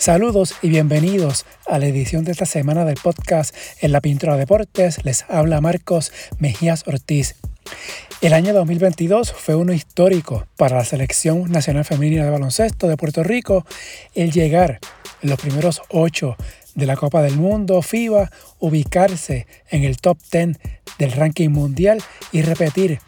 Saludos y bienvenidos a la edición de esta semana del podcast En la Pintura Deportes. Les habla Marcos Mejías Ortiz. El año 2022 fue uno histórico para la Selección Nacional Femenina de Baloncesto de Puerto Rico. El llegar en los primeros ocho de la Copa del Mundo FIBA, ubicarse en el top 10 del ranking mundial y repetir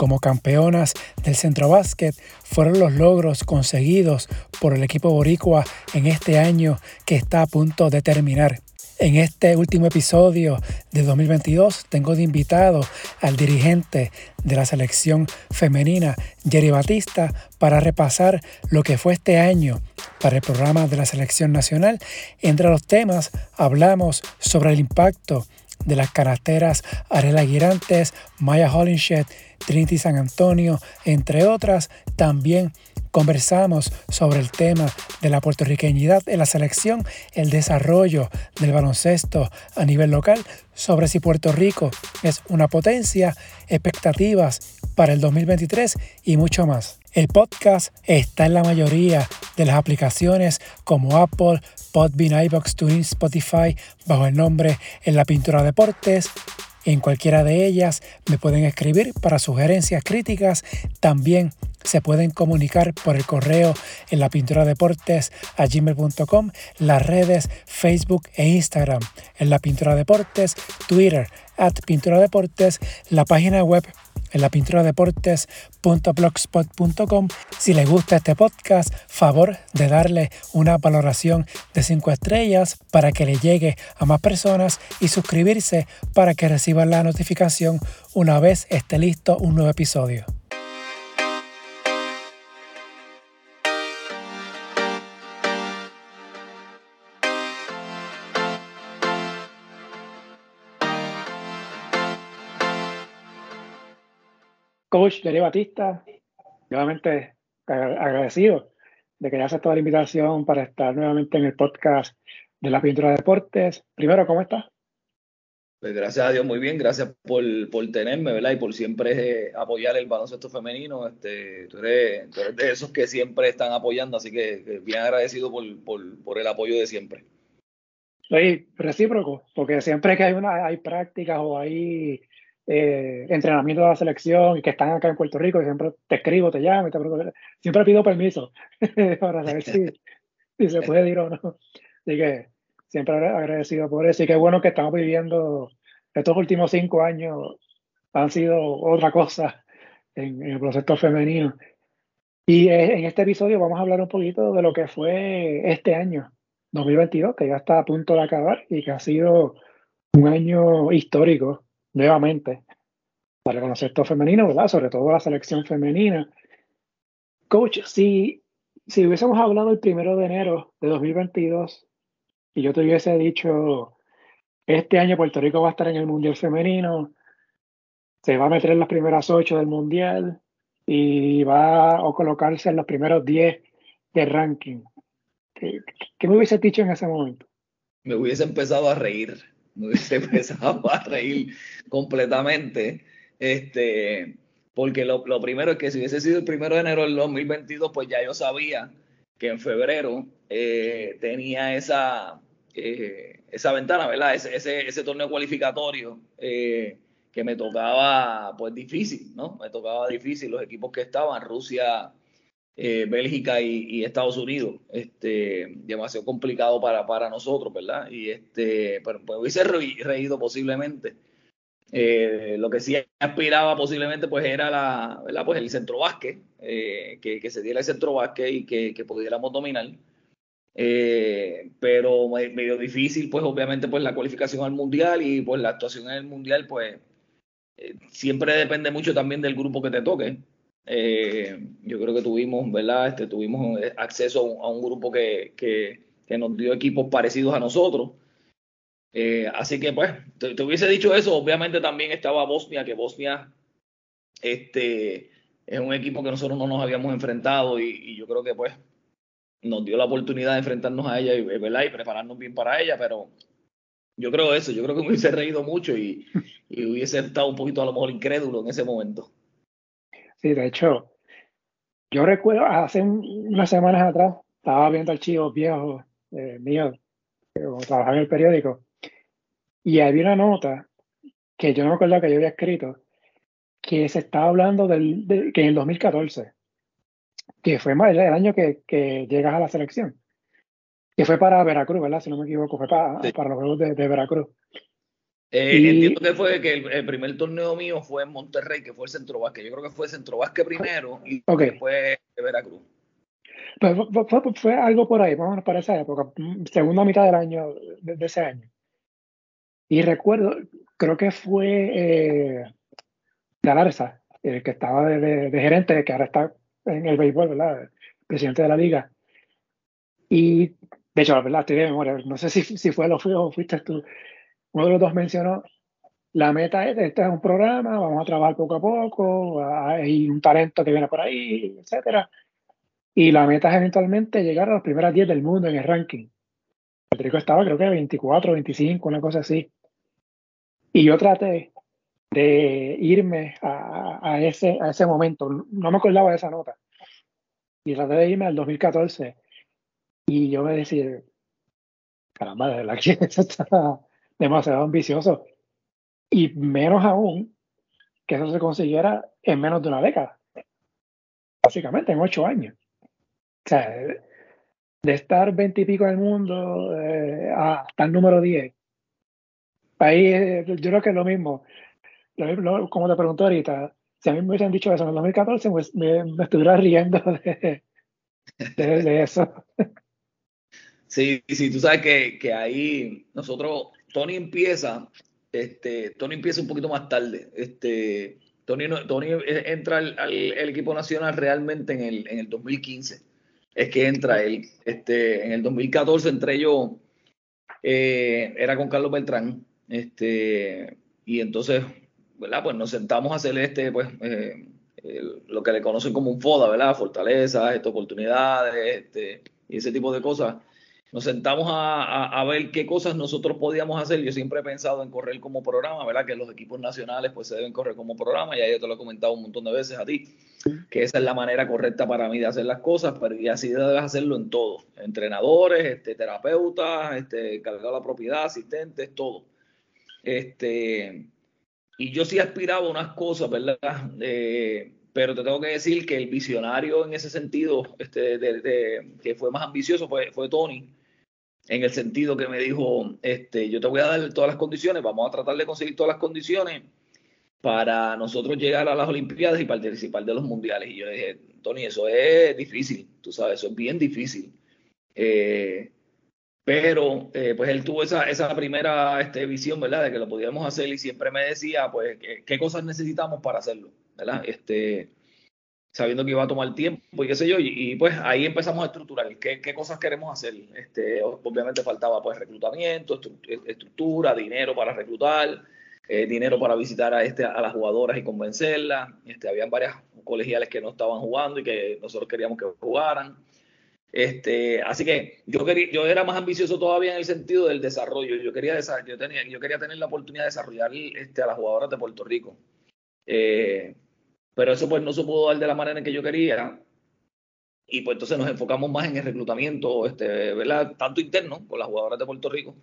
como campeonas del centro básquet fueron los logros conseguidos por el equipo boricua en este año que está a punto de terminar. En este último episodio de 2022 tengo de invitado al dirigente de la selección femenina, Jerry Batista, para repasar lo que fue este año para el programa de la selección nacional. Entre los temas hablamos sobre el impacto de las canasteras Arela Girantes, Maya Hollinshed, Trinity San Antonio, entre otras. También conversamos sobre el tema de la puertorriqueñidad en la selección, el desarrollo del baloncesto a nivel local, sobre si Puerto Rico es una potencia, expectativas para el 2023 y mucho más. El podcast está en la mayoría de las aplicaciones como Apple, Podbean, iBox, TuneIn, Spotify, bajo el nombre En la Pintura Deportes. En cualquiera de ellas me pueden escribir para sugerencias críticas. También se pueden comunicar por el correo en la pintura deportes a gmail.com, las redes Facebook e Instagram en la pintura deportes, Twitter at pintura deportes, la página web en la. Si les gusta este podcast, favor de darle una valoración de 5 estrellas para que le llegue a más personas y suscribirse para que reciban la notificación una vez esté listo un nuevo episodio. Coach Jerry Batista, nuevamente agradecido de que haya aceptado la invitación para estar nuevamente en el podcast de la pintura de deportes. Primero, ¿cómo estás? Pues gracias a Dios, muy bien. Gracias por, por tenerme, ¿verdad? Y por siempre apoyar el baloncesto femenino. Este, tú, eres, de esos que siempre están apoyando, así que, bien agradecido por, por, por, el apoyo de siempre. Sí, recíproco, porque siempre que hay una hay prácticas o hay eh, entrenamiento de la selección y que están acá en Puerto Rico, y siempre te escribo, te llamo, te siempre pido permiso para saber si, si, se puede ir o no. Así que siempre agradecido por eso y qué bueno que estamos viviendo estos últimos cinco años han sido otra cosa en, el proceso femenino. Y eh, en este episodio vamos a hablar un poquito de lo que fue este año, 2022, que ya está a punto de acabar y que ha sido un año histórico nuevamente para el baloncesto femenino, ¿verdad? Sobre todo la selección femenina. Coach, si, si hubiésemos hablado el primero de enero de 2022 y yo te hubiese dicho, este año Puerto Rico va a estar en el Mundial Femenino, se va a meter en las primeras ocho del Mundial y va a colocarse en los primeros diez de ranking. ¿Qué, ¿Qué, me hubiese dicho en ese momento? Me hubiese empezado a reír me hubiese empezado a reír completamente. Este, porque lo, lo, primero es que si hubiese sido el primero de enero del 2022, pues ya yo sabía que en febrero eh, tenía esa, eh, esa ventana, ¿verdad? Ese, ese, ese torneo cualificatorio eh, que me tocaba, pues difícil, ¿no? Me tocaba difícil los equipos que estaban, Rusia, eh, Bélgica y, Estados Unidos, este, demasiado complicado para, para nosotros, ¿verdad? Y este, pero pues hubiese reído posiblemente. Eh, lo que sí aspiraba posiblemente pues era la, ¿verdad? Pues el centro básquet, eh, que, que, se diera el centro básquet y que, que pudiéramos dominar. pero medio difícil, pues obviamente pues la cualificación al mundial y pues la actuación en el mundial, pues siempre depende mucho también del grupo que te toque. Eh, yo creo que tuvimos, ¿verdad? Este, tuvimos acceso a un, grupo que, que, nos dio equipos parecidos a nosotros. Eh, así que, pues, te, hubiese dicho eso. Obviamente también estaba Bosnia, que Bosnia este, es un equipo que nosotros no nos habíamos enfrentado y, yo creo que, pues, nos dio la oportunidad de enfrentarnos a ella y, ¿verdad? y prepararnos bien para ella, pero yo creo eso. Yo creo que me hubiese reído mucho y, y hubiese estado un poquito a lo mejor incrédulo en ese momento. Sí, de hecho, yo recuerdo hace unas semanas atrás, estaba viendo archivos viejos eh, mío, como trabajaba en el periódico, y había una nota que yo no me acuerdo que yo había escrito, que se estaba hablando del, de, que en el 2014, que fue el año que, que llegas a la selección, que fue para Veracruz, ¿verdad? Si no me equivoco, fue para, para los Juegos de, Veracruz. Eh, entiendo que fue que el, primer torneo mío fue en Monterrey, que fue el Centro Vázquez. Yo creo que fue Centro Vázquez primero y después de Veracruz. Pues fue, fue, algo por ahí, vamos para esa época, segunda mitad del año, de, ese año. Y recuerdo, creo que fue eh, Galarza, el que estaba de, gerente, que ahora está en el béisbol, ¿verdad? Presidente de la liga. Y, de hecho, la verdad, estoy de memoria, no sé si, si fue lo o fuiste tú. Uno de los dos mencionó, la meta es, este es un programa, vamos a trabajar poco a poco, hay un talento que viene por ahí, etcétera y la meta es eventualmente llegar a las primeras 10 del mundo en el ranking. Puerto Rico estaba creo que 24, 25, una cosa así. Y yo traté de irme a, ese, a ese momento. No me acordaba de esa nota. Y traté de irme al 2014. Y yo me decía, caramba, de verdad que eso está demasiado ambicioso. Y menos aún que eso se consiguiera en menos de una década. Básicamente, en ocho años. O sea, de estar veintipico en el mundo eh, hasta el número 10. Ahí eh, yo creo que es lo mismo. como te pregunto ahorita, si a mí me hubiesen dicho eso en el 2014, pues me, estuviera riendo de, de, eso. Sí, sí, tú sabes que, que, ahí nosotros, Tony empieza, este, Tony empieza un poquito más tarde. Este, Tony, Tony entra al, al, equipo nacional realmente en el, en el 2015 es que entra él. Este, en el 2014 entré yo, eh, era con Carlos Beltrán, este, y entonces, ¿verdad? Pues nos sentamos a hacer este, pues, eh, lo que le conocen como un FODA, ¿verdad? Fortalezas, oportunidades, este, y ese tipo de cosas nos sentamos a, ver qué cosas nosotros podíamos hacer. Yo siempre he pensado en correr como programa, ¿verdad? Que los equipos nacionales pues se deben correr como programa, ya yo te lo he comentado un montón de veces a ti, que esa es la manera correcta para mí de hacer las cosas, pero y así debes hacerlo en todo, entrenadores, este, terapeutas, este, cargado la propiedad, asistentes, todo. Este, y yo sí aspiraba a unas cosas, ¿verdad? Eh, pero te tengo que decir que el visionario en ese sentido, este, de, que fue más ambicioso, fue, fue Tony en el sentido que me dijo, este, yo te voy a dar todas las condiciones, vamos a tratar de conseguir todas las condiciones para nosotros llegar a las Olimpiadas y participar de los mundiales. Y yo le dije, Tony, eso es difícil, tú sabes, eso es bien difícil. Eh, pero eh, pues él tuvo esa, esa primera este, visión, ¿verdad? De que lo podíamos hacer y siempre me decía, pues, qué, qué cosas necesitamos para hacerlo, ¿verdad? Este, sabiendo que iba a tomar tiempo y qué sé yo, y, pues ahí empezamos a estructurar qué, qué, cosas queremos hacer. Este, obviamente faltaba pues reclutamiento, estructura, dinero para reclutar, eh, dinero para visitar a, este, a las jugadoras y convencerlas. Este, habían varias colegiales que no estaban jugando y que nosotros queríamos que jugaran. Este, así que yo quería, yo era más ambicioso todavía en el sentido del desarrollo. Yo quería, yo tenía, yo quería tener la oportunidad de desarrollar este, a las jugadoras de Puerto Rico. Eh, pero eso pues no se pudo dar de la manera en que yo quería. Y pues entonces nos enfocamos más en el reclutamiento, este, ¿verdad? Tanto interno con las jugadoras de Puerto Rico,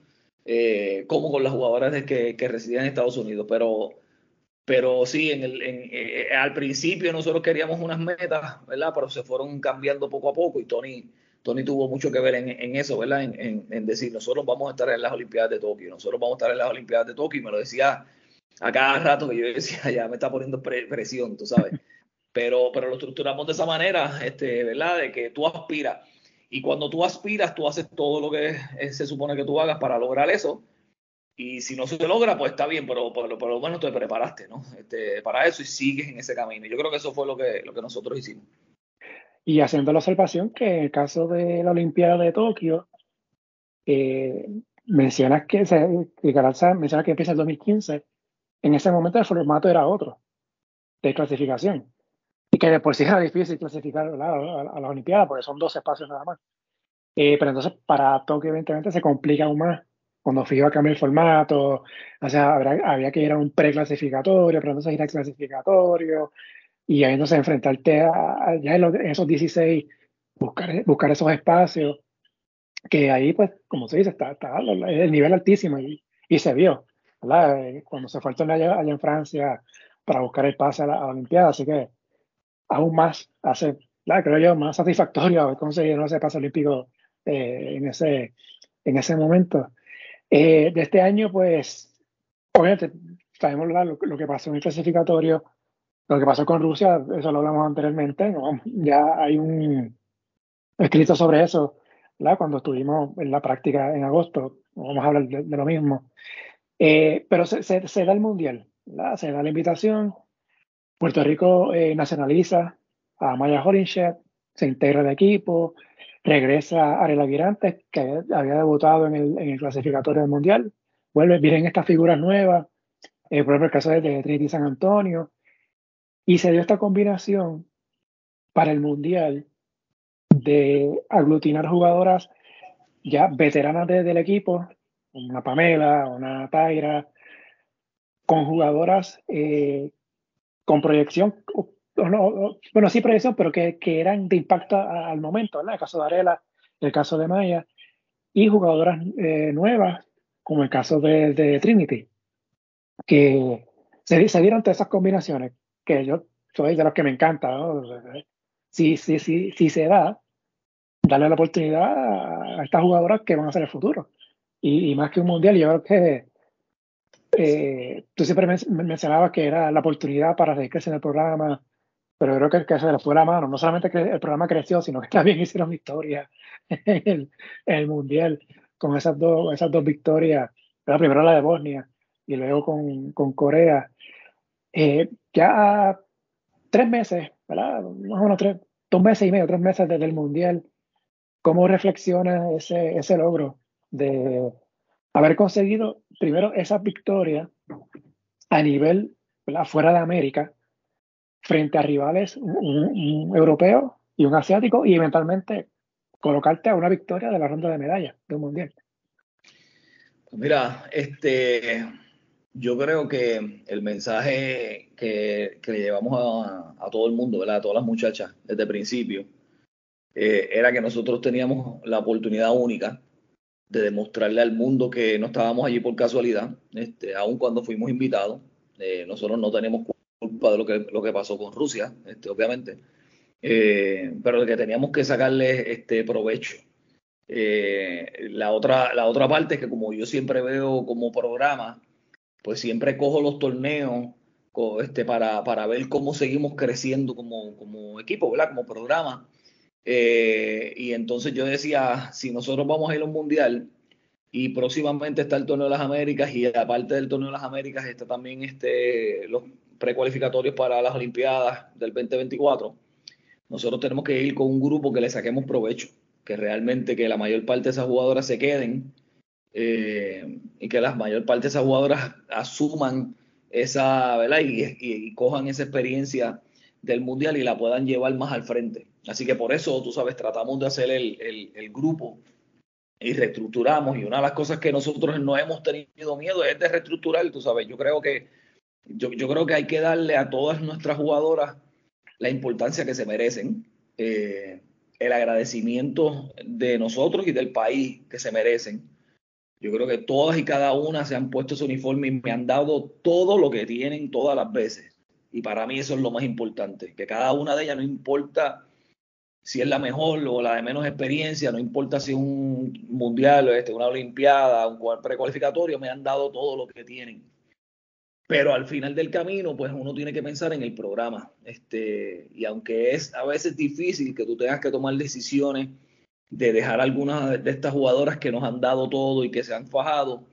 eh, como con las jugadoras que, que, residían en Estados Unidos. Pero, pero sí, en el, eh, al principio nosotros queríamos unas metas, ¿verdad? Pero se fueron cambiando poco a poco y Tony, Tony tuvo mucho que ver en, en eso, ¿verdad? En, en, decir, nosotros vamos a estar en las Olimpiadas de Tokio, nosotros vamos a estar en las Olimpiadas de Tokio, y me lo decía a cada rato que yo decía, ya me está poniendo presión, tú sabes. Pero, pero lo estructuramos de esa manera, este, ¿verdad? De que tú aspiras. Y cuando tú aspiras, tú haces todo lo que se supone que tú hagas para lograr eso. Y si no se logra, pues está bien, pero por, lo menos te preparaste, ¿no? Este, para eso y sigues en ese camino. Yo creo que eso fue lo que, lo que nosotros hicimos. Y haciendo la observación que en el caso de la Olimpiada de Tokio, eh, mencionas que, se, mencionas que empieza el 2015 en ese momento el formato era otro, de clasificación. Y que de por sí era difícil clasificar a, la Olimpiada, porque son dos espacios nada más. Eh, pero entonces para Tokio evidentemente se complica aún más cuando FIBA cambia el formato, o sea, había que ir a un preclasificatorio, pero entonces ir al clasificatorio, y ahí entonces enfrentarte a, ya en, esos 16, buscar, buscar esos espacios. que ahí, pues, como se dice, está, está el nivel altísimo y, y se vio, ¿verdad? Eh, cuando se fue el torneo allá, en Francia para buscar el pase a la, Olimpiada, así que aún más hace, creo yo, más satisfactorio haber conseguido ese pase olímpico eh, en, ese, en ese momento. Eh, de este año, pues, obviamente, sabemos lo, lo, que pasó en el clasificatorio, lo que pasó con Rusia, eso lo hablamos anteriormente, ¿no? ya hay un escrito sobre eso, ¿verdad? cuando estuvimos en la práctica en agosto, vamos a hablar de, lo mismo. Eh, pero se, se, da el Mundial, ¿verdad? se da la invitación, Puerto Rico eh, nacionaliza a Maya Horinchet, se integra al equipo, regresa Arela Virantes, que había debutado en el, en el clasificatorio del Mundial, vuelve, vienen estas figuras nuevas, eh, por ejemplo el caso de, de Trinity San Antonio, y se dio esta combinación para el Mundial de aglutinar jugadoras ya veteranas del equipo, una Pamela, una Taira, con jugadoras eh, con proyección, bueno, sí proyección, pero que, que eran de impacto al momento, ¿verdad? El caso de Arela, el caso de Maya, y jugadoras eh, nuevas, como el caso de, de Trinity, que se, se, dieron todas esas combinaciones, que yo soy de los que me encanta, ¿no? Si, si, si, si se da, darle la oportunidad a estas jugadoras que van a ser el futuro. Y, más que un mundial, yo creo que eh, tú siempre mencionabas que era la oportunidad para crecer en el programa, pero creo que, que se le fue la mano. No solamente que el programa creció, sino que también hicieron victorias en el, mundial con esas dos, esas dos victorias. La primero la de Bosnia y luego con, con Corea. Eh, ya tres meses, ¿verdad? Más o menos tres, dos meses y medio, tres meses desde el mundial ¿Cómo reflexiona ese, ese logro de haber conseguido primero esa victoria a nivel fuera de América frente a rivales, un, europeo y un asiático y eventualmente colocarte a una victoria de la ronda de medallas de un mundial? Pues mira, este, yo creo que el mensaje que, que le llevamos a, todo el mundo, ¿verdad? a todas las muchachas desde el principio, eh, era que nosotros teníamos la oportunidad única de demostrarle al mundo que no estábamos allí por casualidad, este, aun cuando fuimos invitados. Eh, nosotros no tenemos culpa de lo que, lo que pasó con Rusia, este, obviamente, eh, pero que teníamos que sacarle este provecho. la, otra, la otra parte es que como yo siempre veo como programa, pues siempre cojo los torneos este, para, para ver cómo seguimos creciendo como, como equipo, ¿verdad? Como programa. Eh, y entonces yo decía, si nosotros vamos a ir a un mundial y próximamente está el torneo de las Américas y aparte del torneo de las Américas está también este, los precualificatorios para las Olimpiadas del 2024, nosotros tenemos que ir con un grupo que le saquemos provecho, que realmente que la mayor parte de esas jugadoras se queden eh, y que la mayor parte de esas jugadoras asuman esa, ¿verdad? Y, y cojan esa experiencia del mundial y la puedan llevar más al frente. Así que por eso, tú sabes, tratamos de hacer el, el, grupo y reestructuramos. Y una de las cosas que nosotros no hemos tenido miedo es de reestructurar, tú sabes. Yo creo que, yo, yo creo que hay que darle a todas nuestras jugadoras la importancia que se merecen, eh, el agradecimiento de nosotros y del país que se merecen. Yo creo que todas y cada una se han puesto su uniforme y me han dado todo lo que tienen todas las veces. Y para mí eso es lo más importante, que cada una de ellas no importa si es la mejor o la de menos experiencia, no importa si es un mundial, este, una olimpiada, un precualificatorio, me han dado todo lo que tienen. Pero al final del camino, pues uno tiene que pensar en el programa. Este, y aunque es a veces difícil que tú tengas que tomar decisiones de dejar algunas de estas jugadoras que nos han dado todo y que se han fajado,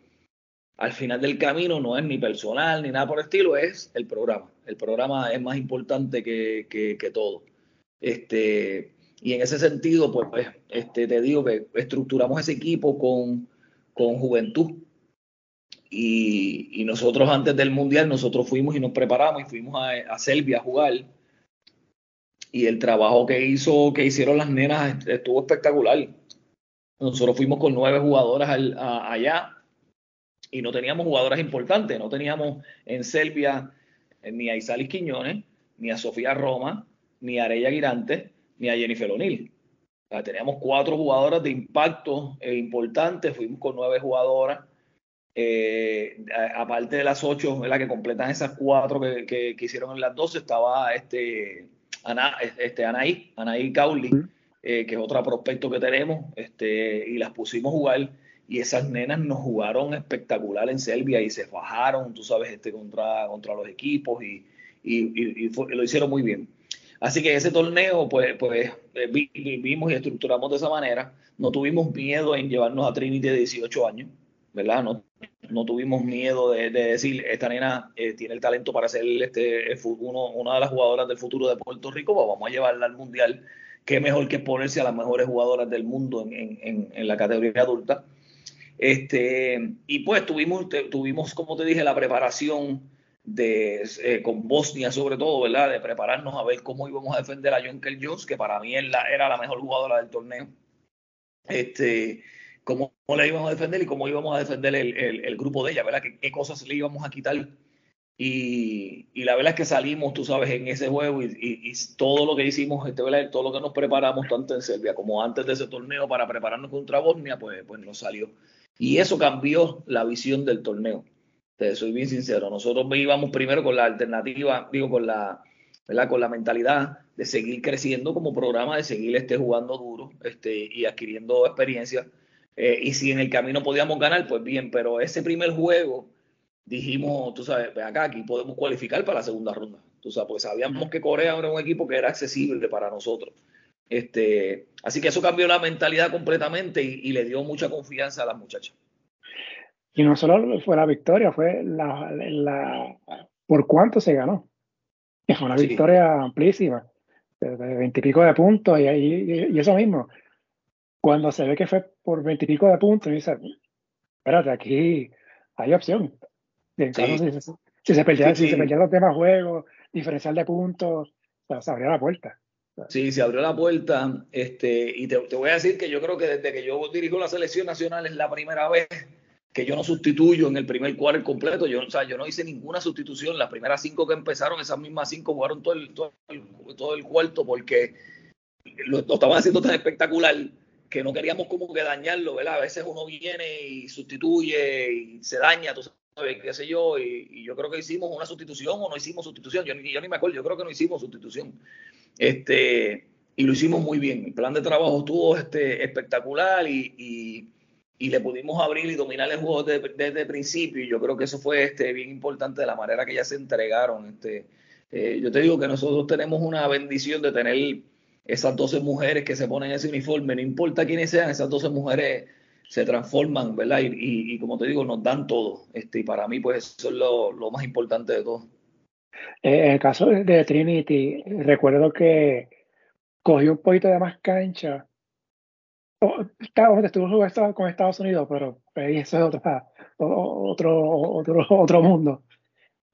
al final del camino no es ni personal ni nada por el estilo, es el programa. El programa es más importante que, que, que todo. Este, y en ese sentido, pues, pues, este, te digo que estructuramos ese equipo con, con juventud. Y, nosotros antes del Mundial, nosotros fuimos y nos preparamos y fuimos a, Serbia a jugar. Y el trabajo que hizo, que hicieron las nenas estuvo espectacular. Nosotros fuimos con nueve jugadoras allá y no teníamos jugadoras importantes. No teníamos en Serbia eh, ni a Isalis Quiñones, ni a Sofía Roma, ni a Arella Girante, ni a Jennifer O'Neill. teníamos cuatro jugadoras de impacto e importantes, fuimos con nueve jugadoras. Eh, aparte de las ocho, la que completan esas cuatro que, que, hicieron en las doce, estaba este, Ana, este Anaí, Anaí Cauli, eh, que es otro prospecto que tenemos, este, y las pusimos a jugar. Y esas nenas nos jugaron espectacular en Serbia y se fajaron, tú sabes, este, contra, contra los equipos y, y, y lo hicieron muy bien. Así que ese torneo, pues, pues eh, vimos y estructuramos de esa manera. No tuvimos miedo en llevarnos a Trinity de 18 años, ¿verdad? No, no tuvimos miedo de, decir, esta nena eh, tiene el talento para ser este, uno, una de las jugadoras del futuro de Puerto Rico, pues vamos a llevarla al Mundial. Qué mejor que ponerse a las mejores jugadoras del mundo en, en, en la categoría adulta. Este, y pues tuvimos, tuvimos, como te dije, la preparación de, eh, con Bosnia sobre todo, ¿verdad? De prepararnos a ver cómo íbamos a defender a Jonkel Jones, que para mí era la mejor jugadora del torneo. Este, cómo, le íbamos a defender y cómo íbamos a defender el, grupo de ella, ¿verdad? ¿Qué, cosas le íbamos a quitar. Y, la verdad es que salimos, tú sabes, en ese juego y, todo lo que hicimos, este, todo lo que nos preparamos, tanto en Serbia como antes de ese torneo para prepararnos contra Bosnia, pues, pues nos salió. Y eso cambió la visión del torneo. Te soy bien sincero, nosotros íbamos primero con la alternativa, digo, con la, ¿verdad? con la mentalidad de seguir creciendo como programa, de seguir este, jugando duro este, y adquiriendo experiencia. Eh, y si en el camino podíamos ganar, pues bien, pero ese primer juego dijimos, tú sabes, ven acá, aquí podemos cualificar para la segunda ronda. Tú sabes, pues sabíamos que Corea era un equipo que era accesible para nosotros. Este, así que eso cambió la mentalidad completamente y le dio mucha confianza a las muchachas. Y no solo fue la victoria, fue la, la por cuánto se ganó. Y fue una victoria amplísima, de veintipico de puntos, y, y, eso mismo. Cuando se ve que fue por veintipico de puntos, dice, espérate, aquí hay opción. si, se perdían si se los demás juegos, diferencial de puntos, se abrió la puerta. Sí, se abrió la puerta. Este, y te, te, voy a decir que yo creo que desde que yo dirijo la selección nacional es la primera vez que yo no sustituyo en el primer cuarto completo. Yo, o sea, yo no hice ninguna sustitución. Las primeras cinco que empezaron, esas mismas cinco jugaron todo el, todo el, cuarto porque lo, estaban haciendo tan espectacular que no queríamos como que dañarlo, ¿verdad? A veces uno viene y sustituye y se daña, tú sabes, qué sé yo, y, yo creo que hicimos una sustitución o no hicimos sustitución. Yo, yo ni me acuerdo, yo creo que no hicimos sustitución. Este, y lo hicimos muy bien. El plan de trabajo estuvo este, espectacular y y le pudimos abrir y dominar el juego desde, el principio. Y yo creo que eso fue este, bien importante de la manera que ellas se entregaron. Este, eh, yo te digo que nosotros tenemos una bendición de tener esas 12 mujeres que se ponen ese uniforme, no importa quiénes sean, esas 12 mujeres se transforman, ¿verdad? Y, como te digo, nos dan todo. Este, y para mí, pues eso es lo, lo más importante de todo. En el caso de Trinity, recuerdo que cogió un poquito de más cancha estuvo jugando con Estados Unidos, pero eso es otra, otro, otro, otro mundo.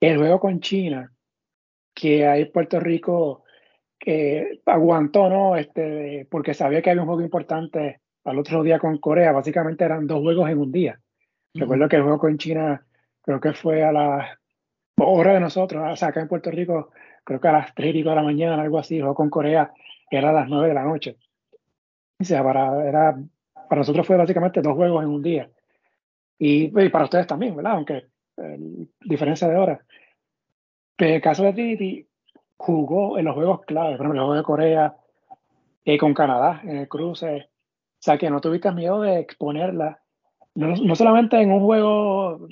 El juego con China, que ahí Puerto Rico que aguantó, ¿no? Este, porque sabía que había un juego importante al otro día con Corea. Básicamente eran dos juegos en un día. Recuerdo que el juego con China creo que fue a las hora de nosotros, o sea, acá en Puerto Rico, creo que a las 3 de la mañana, algo así, el juego con Corea era a las 9 de la noche. O sea, para, era, para nosotros fue básicamente dos juegos en un día. Y, para ustedes también, ¿verdad? Aunque eh, diferencia de horas. Pero el caso de Trinity jugó en los juegos clave, por ejemplo, el juego de Corea, y con Canadá, en el cruce. O sea, que no tuviste miedo de exponerla, no, no solamente en un juego,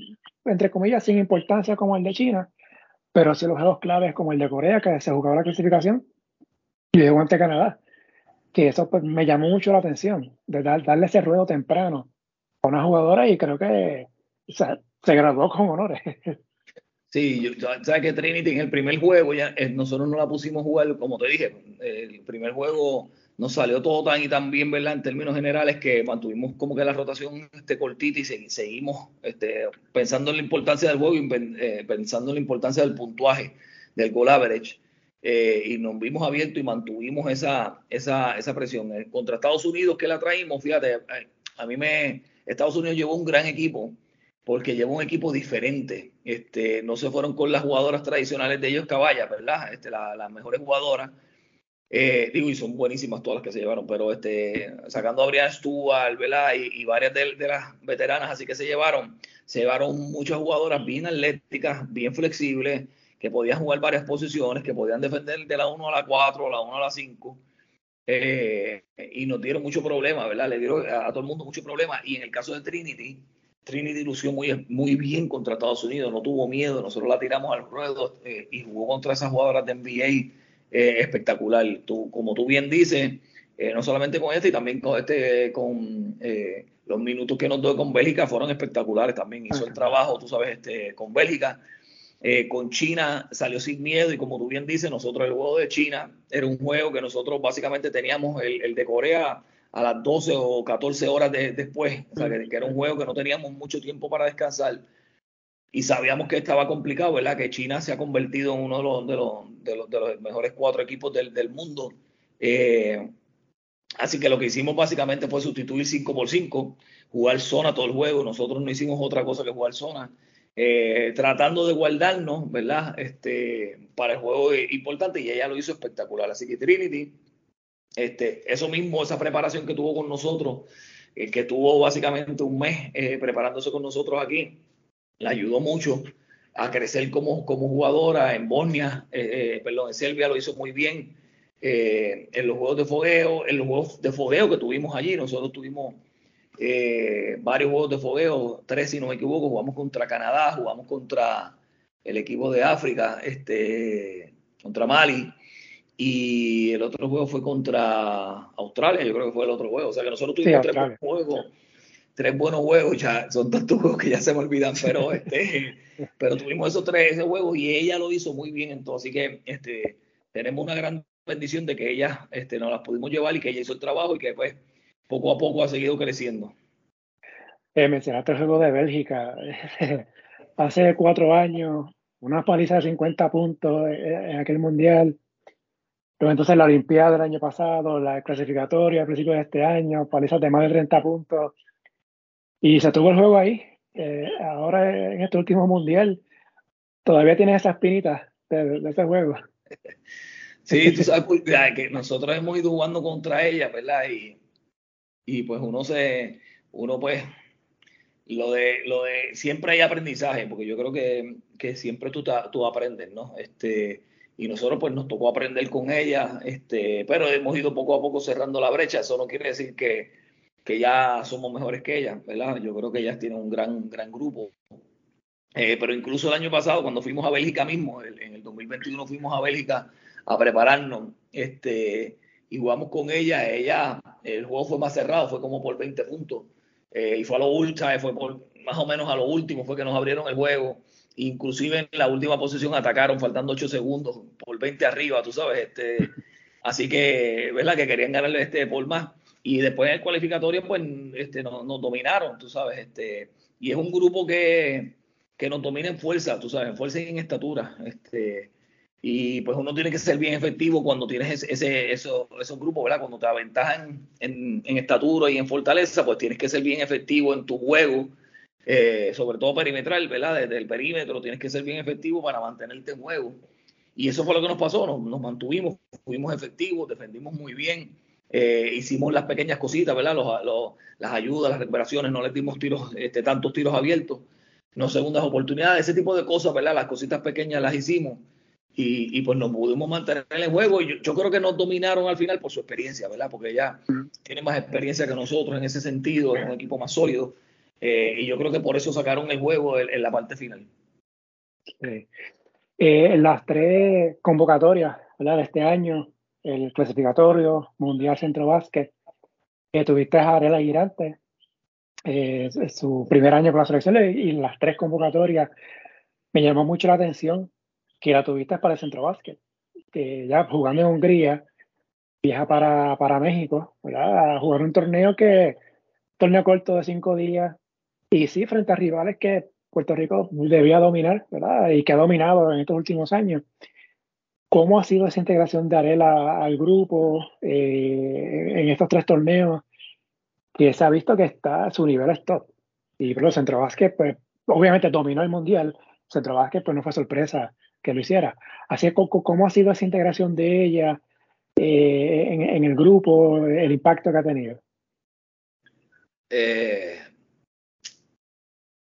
entre comillas, sin importancia como el de China, pero sí los juegos claves como el de Corea, que se jugaba la clasificación, y de ante Canadá que eso pues, me llamó mucho la atención, de darle ese ruedo temprano a una jugadora y creo que se graduó con honores. Sí, yo, sabes que Trinity en el primer juego ya eh, nosotros no la pusimos a jugar, como te dije, el primer juego nos salió todo tan y tan bien, ¿verdad? En términos generales que mantuvimos como que la rotación este, cortita y seguimos este, pensando en la importancia del juego y eh, pensando en la importancia del puntuaje, del goal average. Eh, y nos vimos abiertos y mantuvimos esa, esa, esa presión. Eh, contra Estados Unidos, que la traímos, fíjate, eh, a mí me, Estados Unidos llevó un gran equipo porque llevó un equipo diferente. Este, no se fueron con las jugadoras tradicionales de ellos, caballas, ¿verdad? Este, las mejores jugadoras. Eh, digo, y son buenísimas todas las que se llevaron, pero este, sacando a Brian Stuart, ¿verdad? Y, y varias de, las veteranas así que se llevaron, se llevaron muchas jugadoras bien atléticas, bien flexibles, que podían jugar varias posiciones, que podían defender de la 1 a la 4, la 1 a la 5. Eh, y nos dieron mucho problema, ¿verdad? Le dieron a, todo el mundo mucho problema. Y en el caso de Trinity, Trinity lució muy, muy bien contra Estados Unidos, no tuvo miedo, nosotros la tiramos al ruedo eh, y jugó contra esas jugadoras de NBA eh, espectacular. Tú, como tú bien dices, eh, no solamente con este, y también con este, con los minutos que nos dio con Bélgica fueron espectaculares también. Hizo el trabajo, tú sabes, este, con Bélgica. Con China salió sin miedo y como tú bien dices, nosotros el juego de China era un juego que nosotros básicamente teníamos el, de Corea a las 12 o 14 horas después, o sea, que, era un juego que no teníamos mucho tiempo para descansar y sabíamos que estaba complicado, ¿verdad? Que China se ha convertido en uno de los, de los, de los, mejores cuatro equipos del, del mundo. Eh, así que lo que hicimos básicamente fue sustituir 5 por 5, jugar zona todo el juego. Nosotros no hicimos otra cosa que jugar zona. Eh, tratando de guardarnos, ¿verdad? Este, para el juego importante y ella lo hizo espectacular. Así que Trinity, este, eso mismo, esa preparación que tuvo con nosotros, eh, que tuvo básicamente un mes preparándose con nosotros aquí, la ayudó mucho a crecer como, como jugadora en Bosnia, eh, eh, perdón, en Serbia lo hizo muy bien. Eh, en los juegos de fogueo, en los juegos de fogueo que tuvimos allí, nosotros tuvimos varios juegos de fogueo, tres si no me equivoco, jugamos contra Canadá, jugamos contra el equipo de África, este, contra Mali, y el otro juego fue contra Australia, yo creo que fue el otro juego, o sea que nosotros tuvimos tres juegos tres buenos juegos, ya son tantos juegos que ya se me olvidan, pero este, pero tuvimos esos tres juegos y ella lo hizo muy bien en todo, así que este, tenemos una gran bendición de que ella este, nos las pudimos llevar y que ella hizo el trabajo y que pues poco a poco ha seguido creciendo. Eh, mencionaste el juego de Bélgica, hace cuatro años, una paliza de 50 puntos en aquel mundial, pero entonces la Olimpiada del año pasado, la clasificatoria a principios de este año, palizas de más de 30 puntos y se tuvo el juego ahí. Eh, ahora en este último mundial todavía tiene esas espinitas de, ese juego. Sí, tú sabes pues, que nosotros hemos ido jugando contra ella, ¿verdad? Y, y pues uno se, uno pues, lo de, lo de, siempre hay aprendizaje, porque yo creo que, que siempre tú, tú aprendes, ¿no? Este, y nosotros pues nos tocó aprender con ella, este, pero hemos ido poco a poco cerrando la brecha, eso no quiere decir que, que ya somos mejores que ellas, ¿verdad? Yo creo que ellas tienen un gran, gran grupo. Eh, pero incluso el año pasado, cuando fuimos a Bélgica mismo, en el 2021 fuimos a Bélgica a prepararnos, este, y jugamos con ella, ella, el juego fue más cerrado, fue como por 20 puntos, eh, y fue a lo último, fue por, más o menos a lo último, fue que nos abrieron el juego, inclusive en la última posición atacaron faltando 8 segundos, por 20 arriba, tú sabes, este, así que, ¿verdad? Que querían ganarle este por más y después en el cualificatorio pues este, nos, dominaron, tú sabes, este, y es un grupo que, que nos domina en fuerza, tú sabes, en fuerza y en estatura, este, y pues uno tiene que ser bien efectivo cuando tienes ese, esos, esos grupos, ¿verdad? Cuando te aventajan en, en, estatura y en fortaleza, pues tienes que ser bien efectivo en tu juego, eh, sobre todo perimetral, ¿verdad? Desde el perímetro tienes que ser bien efectivo para mantenerte en juego. Y eso fue lo que nos pasó, nos, nos mantuvimos, fuimos efectivos, defendimos muy bien. Eh, hicimos las pequeñas cositas, ¿verdad? las ayudas, las recuperaciones, no les dimos tiros, este, tantos tiros abiertos, no segundas oportunidades, ese tipo de cosas, ¿verdad? Las cositas pequeñas las hicimos y, pues nos pudimos mantener en el juego. Y yo, creo que nos dominaron al final por su experiencia, ¿verdad? Porque ella tiene más experiencia que nosotros en ese sentido, es un equipo más sólido. Eh, y yo creo que por eso sacaron el juego en, la parte final. Sí. Eh, las tres convocatorias ¿verdad? de este año, el clasificatorio Mundial Centro Básquet, que tuviste a Arela Girante, eh, su primer año con la selección y las tres convocatorias, me llamó mucho la atención que la tuviste para el Centro Básquet, que ya jugando en Hungría, viaja para, para México, a jugar un torneo que, torneo corto de cinco días, y sí, frente a rivales que Puerto Rico debía dominar, ¿verdad? Y que ha dominado en estos últimos años. ¿Cómo ha sido esa integración de Arela al grupo eh, en estos tres torneos? Que se ha visto que está, su nivel es top. Y pero Centro Básquet, pues, obviamente dominó el Mundial. Centro Básquet, pues no fue sorpresa que lo hiciera. Así que, ¿cómo ha sido esa integración de ella? eh, en, el grupo, el impacto que ha tenido? Eh,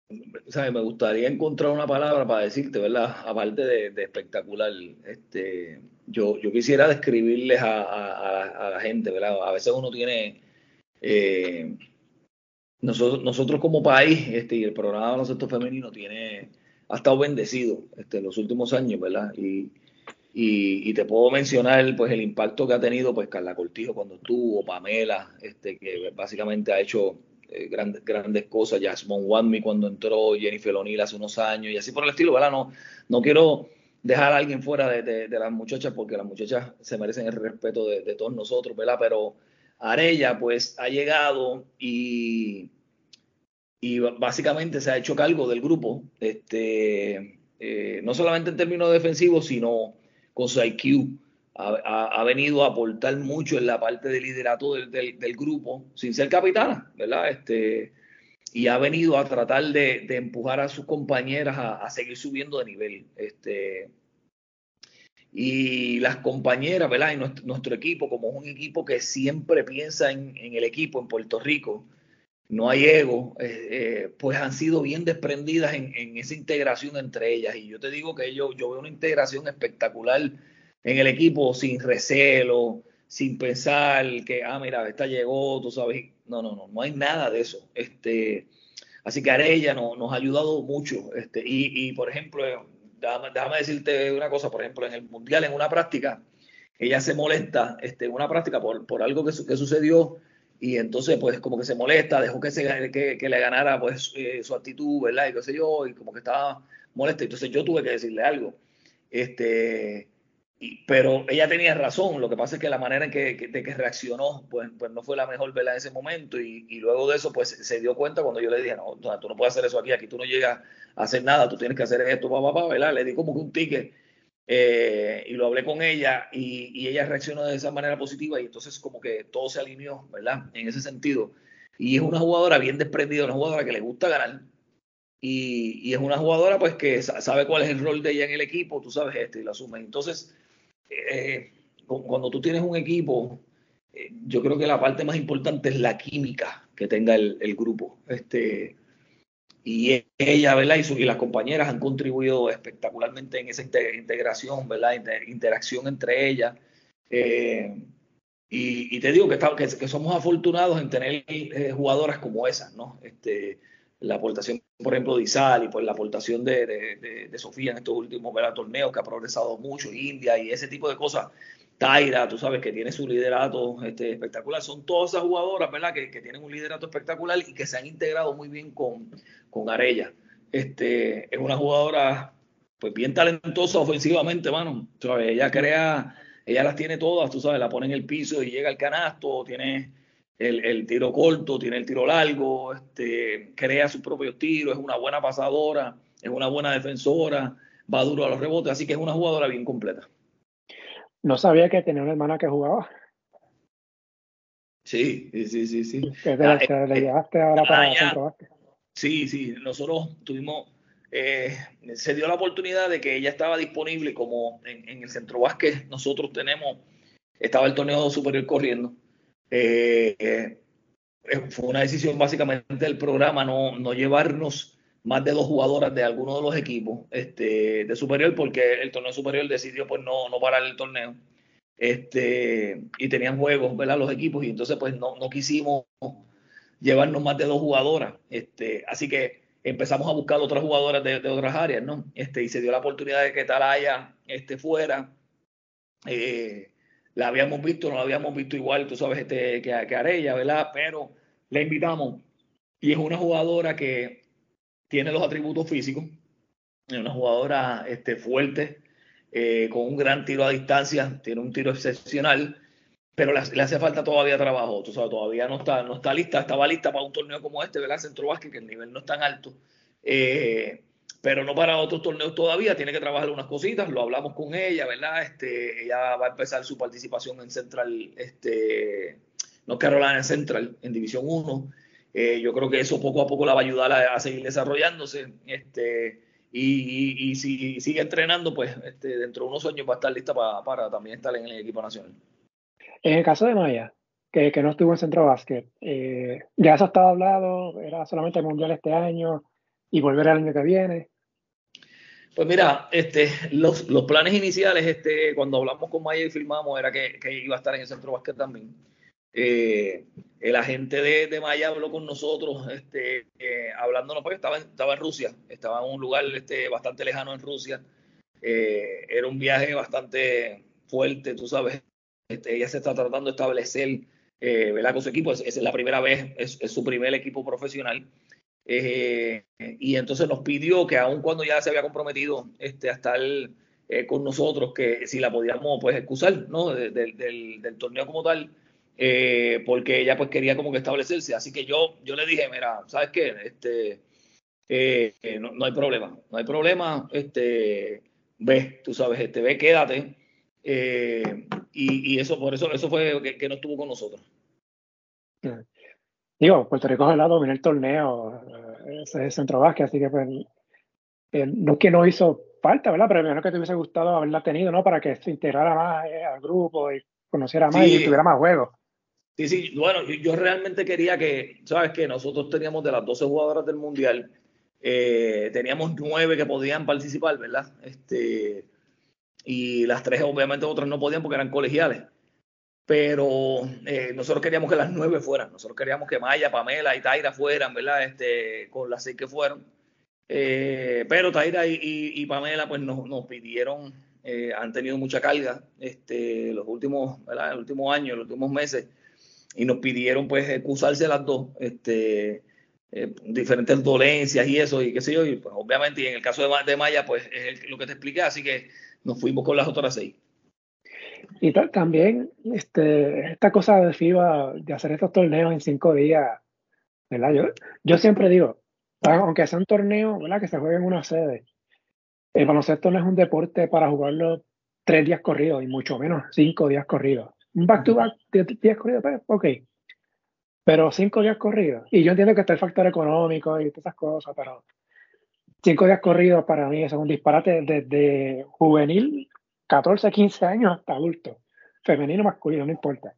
me gustaría encontrar una palabra para decirte, ¿verdad? Aparte de, espectacular, este, yo, yo quisiera describirles a, la gente, ¿verdad? A veces uno tiene, eh, nosotros, nosotros como país, este, y el programa de baloncesto femenino tiene, ha estado bendecido este, los últimos años, ¿verdad? Y, y, te puedo mencionar pues el impacto que ha tenido pues Carla Cortijo cuando estuvo, Pamela, este, que básicamente ha hecho eh, grandes, grandes cosas, Jasmine Wanmi cuando entró, Jennifer O'Neill hace unos años y así por el estilo, ¿verdad? No, no quiero dejar a alguien fuera de, las muchachas porque las muchachas se merecen el respeto de, todos nosotros, ¿verdad? Pero Arella pues ha llegado y, y básicamente se ha hecho cargo del grupo, este, eh, no solamente en términos defensivos, sino con su IQ ha, venido a aportar mucho en la parte de liderato del, del, grupo, sin ser capitana, ¿verdad? Este, y ha venido a tratar de, de empujar a sus compañeras a, a, seguir subiendo de nivel. Este, y las compañeras, ¿verdad? Y nuestro, equipo, como es un equipo que siempre piensa en, en el equipo en Puerto Rico, no hay ego, eh, eh, pues han sido bien desprendidas en, esa integración entre ellas. Y yo te digo que yo, yo veo una integración espectacular en el equipo sin recelo, sin pensar que, ah, mira, esta llegó, tú sabes. No, no, no, no hay nada de eso. Este, así que Arella no, nos ha ayudado mucho. Este, y, y por ejemplo, déjame, decirte una cosa, por ejemplo, en el Mundial, en una práctica, ella se molesta este, una práctica por, por algo que, que sucedió y entonces pues como que se molesta, dejó que, se, que, que le ganara pues eh, su actitud, ¿verdad? Y qué sé yo, y como que estaba molesta, entonces yo tuve que decirle algo. Este, pero ella tenía razón, lo que pasa es que la manera en que, que, que reaccionó, pues, pues, no fue la mejor vela en ese momento y, y, luego de eso, pues se dio cuenta cuando yo le dije, no, tú no puedes hacer eso aquí, aquí tú no llegas a hacer nada, tú tienes que hacer esto, papá, papá, ¿verdad? Le di como que un ticket eh, y lo hablé con ella y, y, ella reaccionó de esa manera positiva y entonces como que todo se alineó, ¿verdad? En ese sentido. Y es una jugadora bien desprendida, una jugadora que le gusta ganar, y, y, es una jugadora pues que sabe cuál es el rol de ella en el equipo, tú sabes esto y lo asume. Entonces, eh, cuando tú tienes un equipo, eh, yo creo que la parte más importante es la química que tenga el, grupo. Este, y ella, ¿verdad? Y, y, las compañeras han contribuido espectacularmente en esa integración, ¿verdad? interacción entre ellas. Eh, y, te digo que, que, somos afortunados en tener jugadoras como esas, ¿no? Este, la aportación, por ejemplo, de Isal y pues la aportación de, Sofía en estos últimos torneos que ha progresado mucho, India y ese tipo de cosas. Taira, tú sabes que tiene su liderato este, espectacular. Son todas esas jugadoras, ¿verdad? Que, tienen un liderato espectacular y que se han integrado muy bien con, con Arella. Este, es una jugadora pues bien talentosa ofensivamente, mano. Ella crea, ella las tiene todas, tú sabes, la pone en el piso y llega al canasto, tiene el, tiro corto, tiene el tiro largo, este, crea sus propios tiros, es una buena pasadora, es una buena defensora, va duro a los rebotes, así que es una jugadora bien completa. No sabía que tenía una hermana que jugaba. Sí, sí, sí, sí. Que te, ah, eh, llevaste ahora para centro Sí, sí, nosotros tuvimos, eh, se dio la oportunidad de que ella estaba disponible como en, en el centro básquet nosotros tenemos, estaba el torneo superior corriendo eh, eh, fue una decisión básicamente del programa no, no llevarnos más de dos jugadoras de alguno de los equipos este, de superior porque el torneo superior decidió pues no, no parar el torneo este, y tenían juegos ¿verdad? los equipos y entonces pues no, no quisimos llevarnos más de dos jugadoras este, así que empezamos a buscar otras jugadoras de, otras áreas ¿no? este, y se dio la oportunidad de que Talaya este, fuera eh, la habíamos visto, no la habíamos visto igual, tú sabes, este, que, que Arella, ¿verdad? Pero la invitamos y es una jugadora que tiene los atributos físicos, es una jugadora este, fuerte, eh, con un gran tiro a distancia, tiene un tiro excepcional, pero le, hace falta todavía trabajo, tú sabes, todavía no está, no está lista, estaba lista para un torneo como este, ¿verdad? Centro Básquet, que el nivel no es tan alto. Eh, pero no para otros torneos todavía, tiene que trabajar unas cositas, lo hablamos con ella, ¿verdad? Este, ella va a empezar su participación en Central, este, no Carolina Central, en División 1. Eh, yo creo que eso poco a poco la va a ayudar a, seguir desarrollándose. Este, y, si sigue entrenando, pues este, dentro de unos años va a estar lista para, para también estar en el equipo nacional. En el caso de Maya, que, que no estuvo en centro básquet, eh, ya eso estaba hablado, era solamente el mundial este año y volver el año que viene. Pues mira, este, los, los, planes iniciales, este, cuando hablamos con Maya y firmamos, era que, que iba a estar en el centro básquet también. Eh, el agente de, de, Maya habló con nosotros, este, eh, hablándonos, porque estaba, estaba en Rusia, estaba en un lugar este, bastante lejano en Rusia. Eh, era un viaje bastante fuerte, tú sabes. Este, ella se está tratando de establecer eh, ¿verdad? con su equipo, es, es la primera vez, es, su primer equipo profesional. Eh, y entonces nos pidió que aun cuando ya se había comprometido este, a estar con nosotros, que si la podíamos pues excusar ¿no? De, de, del, del, torneo como tal, eh, porque ella pues quería como que establecerse. Así que yo, yo le dije, mira, ¿sabes qué? Este, eh, no, no, hay problema, no hay problema, este, ve, tú sabes, este, ve, quédate. Y, y, eso, por eso, eso fue que, que no estuvo con nosotros. Digo, Puerto Rico es domina el torneo, ese centro básquet, así que pues, eh, no es que no hizo falta, ¿verdad? Pero menos que te hubiese gustado haberla tenido, ¿no? Para que se integrara más eh, al grupo y conociera más sí. y tuviera más juegos. Sí, sí, bueno, yo, realmente quería que, ¿sabes qué? Nosotros teníamos de las 12 jugadoras del Mundial, eh, teníamos nueve que podían participar, ¿verdad? Este, y las tres, obviamente, otras no podían porque eran colegiales pero eh, nosotros queríamos que las nueve fueran, nosotros queríamos que Maya, Pamela y Taira fueran, ¿verdad? Este, con las seis que fueron. Eh, pero Taira y, Pamela pues nos, nos pidieron, han tenido mucha carga este, los últimos, ¿verdad? El último año, los últimos meses, y nos pidieron pues excusarse las dos, este, eh, diferentes dolencias y eso, y qué sé yo, y pues obviamente, y en el caso de, de Maya pues es el, lo que te expliqué, así que nos fuimos con las otras seis. Y también este, esta cosa de FIBA, de hacer estos torneos en cinco días, ¿verdad? Yo, yo siempre digo, aunque sea un torneo ¿verdad? que se juegue en una sede, el baloncesto no es un deporte para jugarlo tres días corridos y mucho menos cinco días corridos. Un back-to-back de días corridos, pues, ok. Pero cinco días corridos. Y yo entiendo que está el factor económico y todas esas cosas, pero cinco días corridos para mí es un disparate desde juvenil 14, 15 años hasta adulto, femenino, masculino, no importa.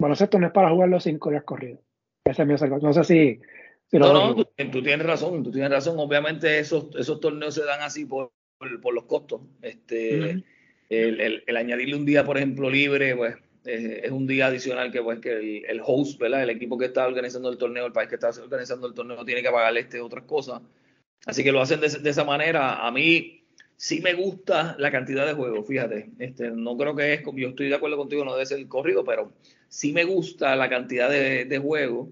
Baloncesto no es para jugar los cinco días corridos. Ese es mi observación. No sé si. si no, no, tú, tú, tienes razón, tú tienes razón. Obviamente, esos, esos torneos se dan así por, por, por los costos. Este, uh -huh. el, el, el, añadirle un día, por ejemplo, libre, pues eh, es un día adicional que, pues, que el, el, host, ¿verdad? El equipo que está organizando el torneo, el país que está organizando el torneo, tiene que pagarle este otras cosas. Así que lo hacen de, de esa manera. A mí, sí me gusta la cantidad de juegos, fíjate. Este, no creo que es, yo estoy de acuerdo contigo, no debe ser corrido, pero sí me gusta la cantidad de, de juegos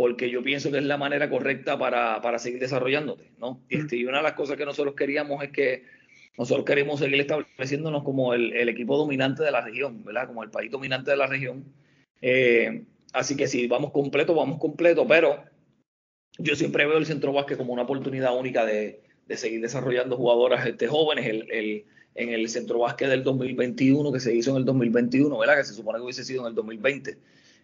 porque yo pienso que es la manera correcta para, para seguir desarrollándote, ¿no? Este, y una de las cosas que nosotros queríamos es que nosotros queremos seguir estableciéndonos como el, el equipo dominante de la región, ¿verdad? Como el país dominante de la región. Eh, así que si vamos completo, vamos completo, pero yo siempre veo el centro básquet como una oportunidad única de, de seguir desarrollando jugadoras este, jóvenes. El, el, en el centro básquet del 2021, que se hizo en el 2021, ¿verdad? Que se supone que hubiese sido en el 2020.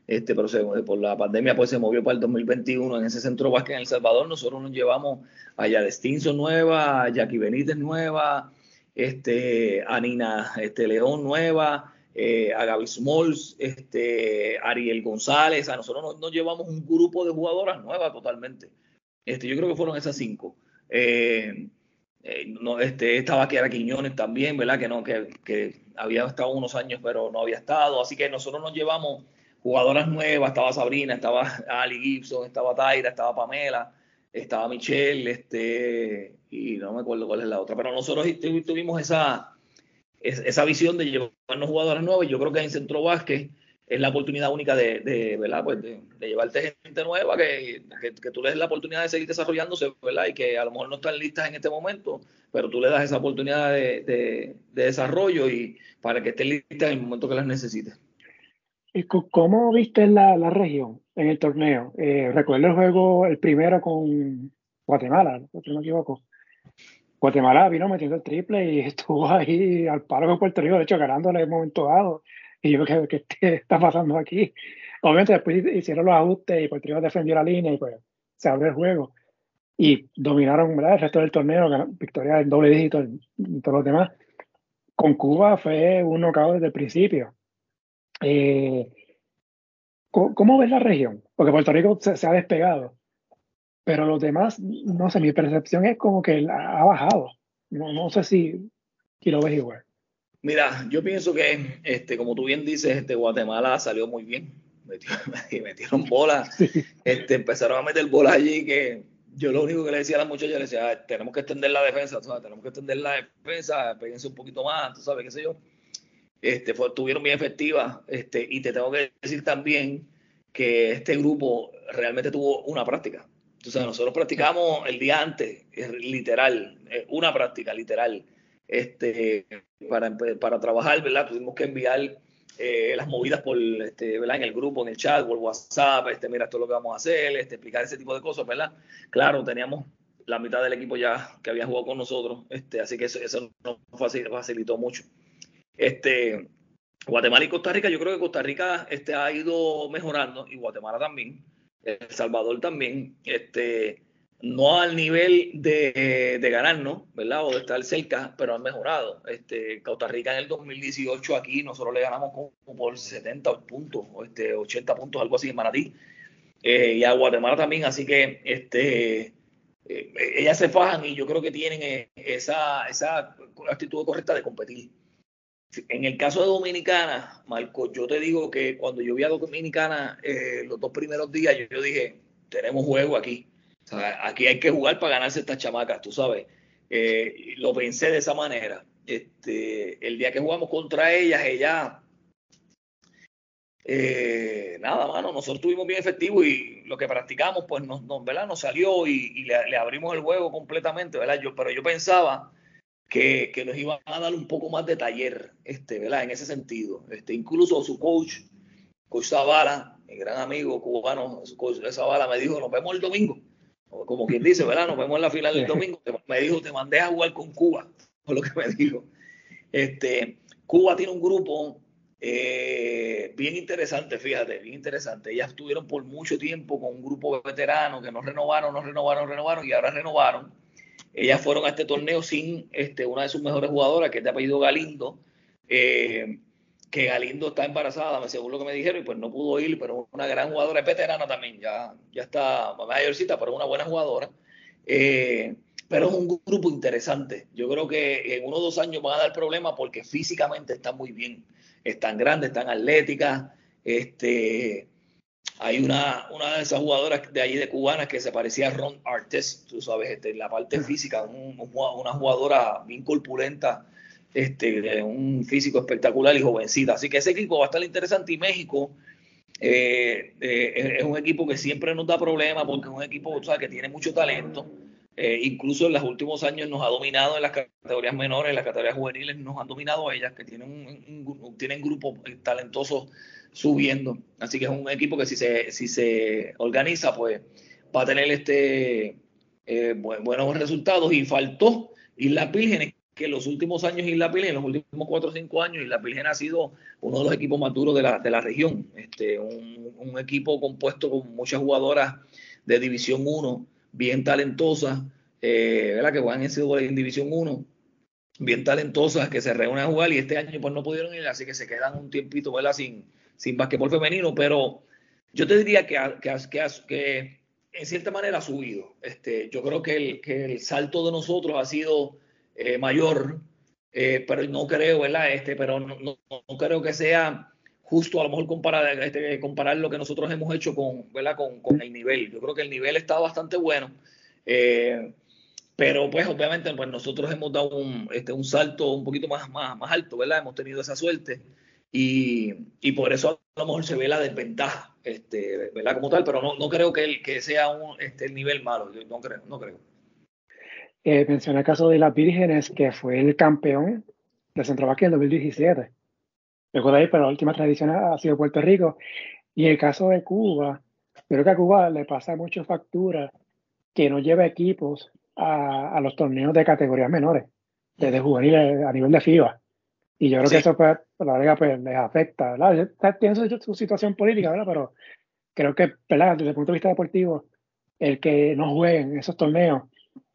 Este, pero se, por la pandemia pues se movió para el 2021 en ese centro básquet en El Salvador. Nosotros nos llevamos a Yadestinso nueva, a Jackie Benítez nueva, este, a Nina este, León nueva, eh, a Gaby Smalls, este, Ariel González. A nosotros nos, llevamos un grupo de jugadoras nuevas totalmente. Este, yo creo que fueron esas cinco. Eh, eh, no, este, estaba Quiñones también, ¿verdad? Que, no, que, que, había estado unos años, pero no había estado. Así que nosotros nos llevamos jugadoras nuevas. Estaba Sabrina, estaba Ali Gibson, estaba Taira, estaba Pamela, estaba Michelle, este, y no me acuerdo cuál es la otra. Pero nosotros tuvimos esa, esa visión de llevarnos jugadoras nuevas. Yo creo que en Centro Vázquez es la oportunidad única de, de ¿verdad? Pues de, de, llevarte gente nueva, que, que, que, tú le des la oportunidad de seguir desarrollándose, ¿verdad? Y que a lo mejor no están listas en este momento, pero tú le das esa oportunidad de, de, de desarrollo y para que estén listas en el momento que las necesites. ¿Cómo viste la, la región en el torneo? Eh, recuerdo el juego, el primero con Guatemala, si no me equivoco. Guatemala vino metiendo el triple y estuvo ahí al palo con Puerto Rico, de hecho ganándole en un momento dado y yo, ¿qué, qué, qué está pasando aquí? Obviamente después hicieron los ajustes y Puerto Rico defendió la línea y pues se abrió el juego. Y dominaron ¿verdad? el resto del torneo, victoria en doble dígito en, en todos los demás. Con Cuba fue un knockout desde el principio. Eh, ¿cómo, ves la región? Porque Puerto Rico se, ha despegado, pero los demás, no sé, mi percepción es como que ha bajado. No, no sé si, si lo ves igual. Mira, yo pienso que, este, como tú bien dices, este, Guatemala salió muy bien. metieron bolas, este, empezaron a meter bolas allí que yo lo único que le decía a las muchachas, le decía, tenemos que extender la defensa, tenemos que extender la defensa, péguense un poquito más, tú sabes, qué sé yo. Este, fue, estuvieron bien efectivas, este, y te tengo que decir también que este grupo realmente tuvo una práctica. Entonces, nosotros practicamos el día antes, literal, una práctica literal, este, para, para trabajar, ¿verdad? Tuvimos que enviar eh, las movidas por, este, ¿verdad? En el grupo, en el chat, por WhatsApp, este, mira, esto es lo que vamos a hacer, este, explicar ese tipo de cosas, ¿verdad? Claro, teníamos la mitad del equipo ya que había jugado con nosotros, este, así que eso, eso nos facilitó mucho. Este, Guatemala y Costa Rica, yo creo que Costa Rica este, ha ido mejorando y Guatemala también, El Salvador también. Este, no al nivel de, de ganarnos, ¿verdad? O de estar cerca, pero han mejorado. Este, Costa Rica en el 2018 aquí nosotros le ganamos como por 70 puntos, o este, 80 puntos, algo así en Manatí. Eh, y a Guatemala también, así que este, eh, ellas se fajan y yo creo que tienen eh, esa, esa actitud correcta de competir. En el caso de Dominicana, Marco, yo te digo que cuando yo vi a Dominicana los dos primeros días, yo dije, tenemos juego aquí aquí hay que jugar para ganarse estas chamacas, tú sabes. Eh, lo pensé de esa manera. Este, el día que jugamos contra ellas, ellas, eh, nada, mano, nosotros estuvimos bien efectivos y lo que practicamos, pues nos, ¿verdad? nos salió y, le, abrimos el juego completamente, ¿verdad? Yo, pero yo pensaba que, que, nos iban a dar un poco más de taller, este, ¿verdad? En ese sentido. Este, incluso su coach, coach Zavala, mi gran amigo cubano, su coach Zavala me dijo, nos vemos el domingo como quien dice, ¿verdad? Nos vemos en la final del domingo. Me dijo, te mandé a jugar con Cuba, por lo que me dijo. Este, Cuba tiene un grupo eh, bien interesante, fíjate, bien interesante. Ellas estuvieron por mucho tiempo con un grupo de veteranos que no renovaron, no renovaron, renovaron y ahora renovaron. Ellas fueron a este torneo sin este, una de sus mejores jugadoras, que es de apellido Galindo. Eh, que Galindo está embarazada, según lo que me dijeron, y pues no pudo ir, pero una gran jugadora, es veterana también, ya, ya está mayorcita, pero una buena jugadora. Eh, pero es un grupo interesante. Yo creo que en uno o dos años van a dar problemas porque físicamente están muy bien. Están grandes, están atléticas. Este, hay una, una de esas jugadoras de allí de cubanas que se parecía a Ron Artes, tú sabes, este, en la parte física, una jugadora bien corpulenta este, un físico espectacular y jovencita. Así que ese equipo va a estar interesante y México eh, eh, es un equipo que siempre nos da problemas porque es un equipo que tiene mucho talento. Eh, incluso en los últimos años nos ha dominado en las categorías menores, en las categorías juveniles nos han dominado ellas, que tienen, un, tienen grupos talentosos subiendo. Así que es un equipo que si se, si se organiza, pues va a tener este buenos resultados. Y faltó Islas Vírgenes, que en los últimos años Isla Virgen, en los últimos cuatro o cinco años, Isla Virgen ha sido uno de los equipos más de la, de la región. Este, un, equipo compuesto con muchas jugadoras de División 1, bien talentosas, eh, ¿verdad? que juegan en en División 1, bien talentosas, que se reúnen a jugar y este año pues no pudieron ir, así que se quedan un tiempito ¿verdad? sin, sin basquetbol femenino, pero yo te diría que, que, que, que en cierta manera ha subido. Este, yo creo que el, que el salto de nosotros ha sido eh, mayor, eh, pero no creo, ¿verdad? Este, pero no, no, creo que sea justo a lo mejor comparar, este, comparar lo que nosotros hemos hecho con, ¿verdad? Con, con, el nivel. Yo creo que el nivel está bastante bueno. Eh, pero pues obviamente pues nosotros hemos dado un, este, un salto un poquito más, más, más alto, ¿verdad? Hemos tenido esa suerte y, y, por eso a lo mejor se ve la desventaja, este, ¿verdad? Como tal, pero no, no creo que, el, que sea un, este, el nivel malo, no creo, no creo. Eh, menciona el caso de las Vírgenes, que fue el campeón de Centro en 2017. Recuerdo ahí, pero la última tradición ha sido Puerto Rico. Y el caso de Cuba, creo que a Cuba le pasa mucho factura que no lleva equipos a, los torneos de categorías menores, desde juveniles a nivel de FIBA. Y yo creo que eso, pues, la verdad, pues, les afecta, ¿verdad? Tiene su, su, situación política, ¿verdad? Pero creo que, ¿verdad? Desde el punto de vista deportivo, el que no jueguen esos torneos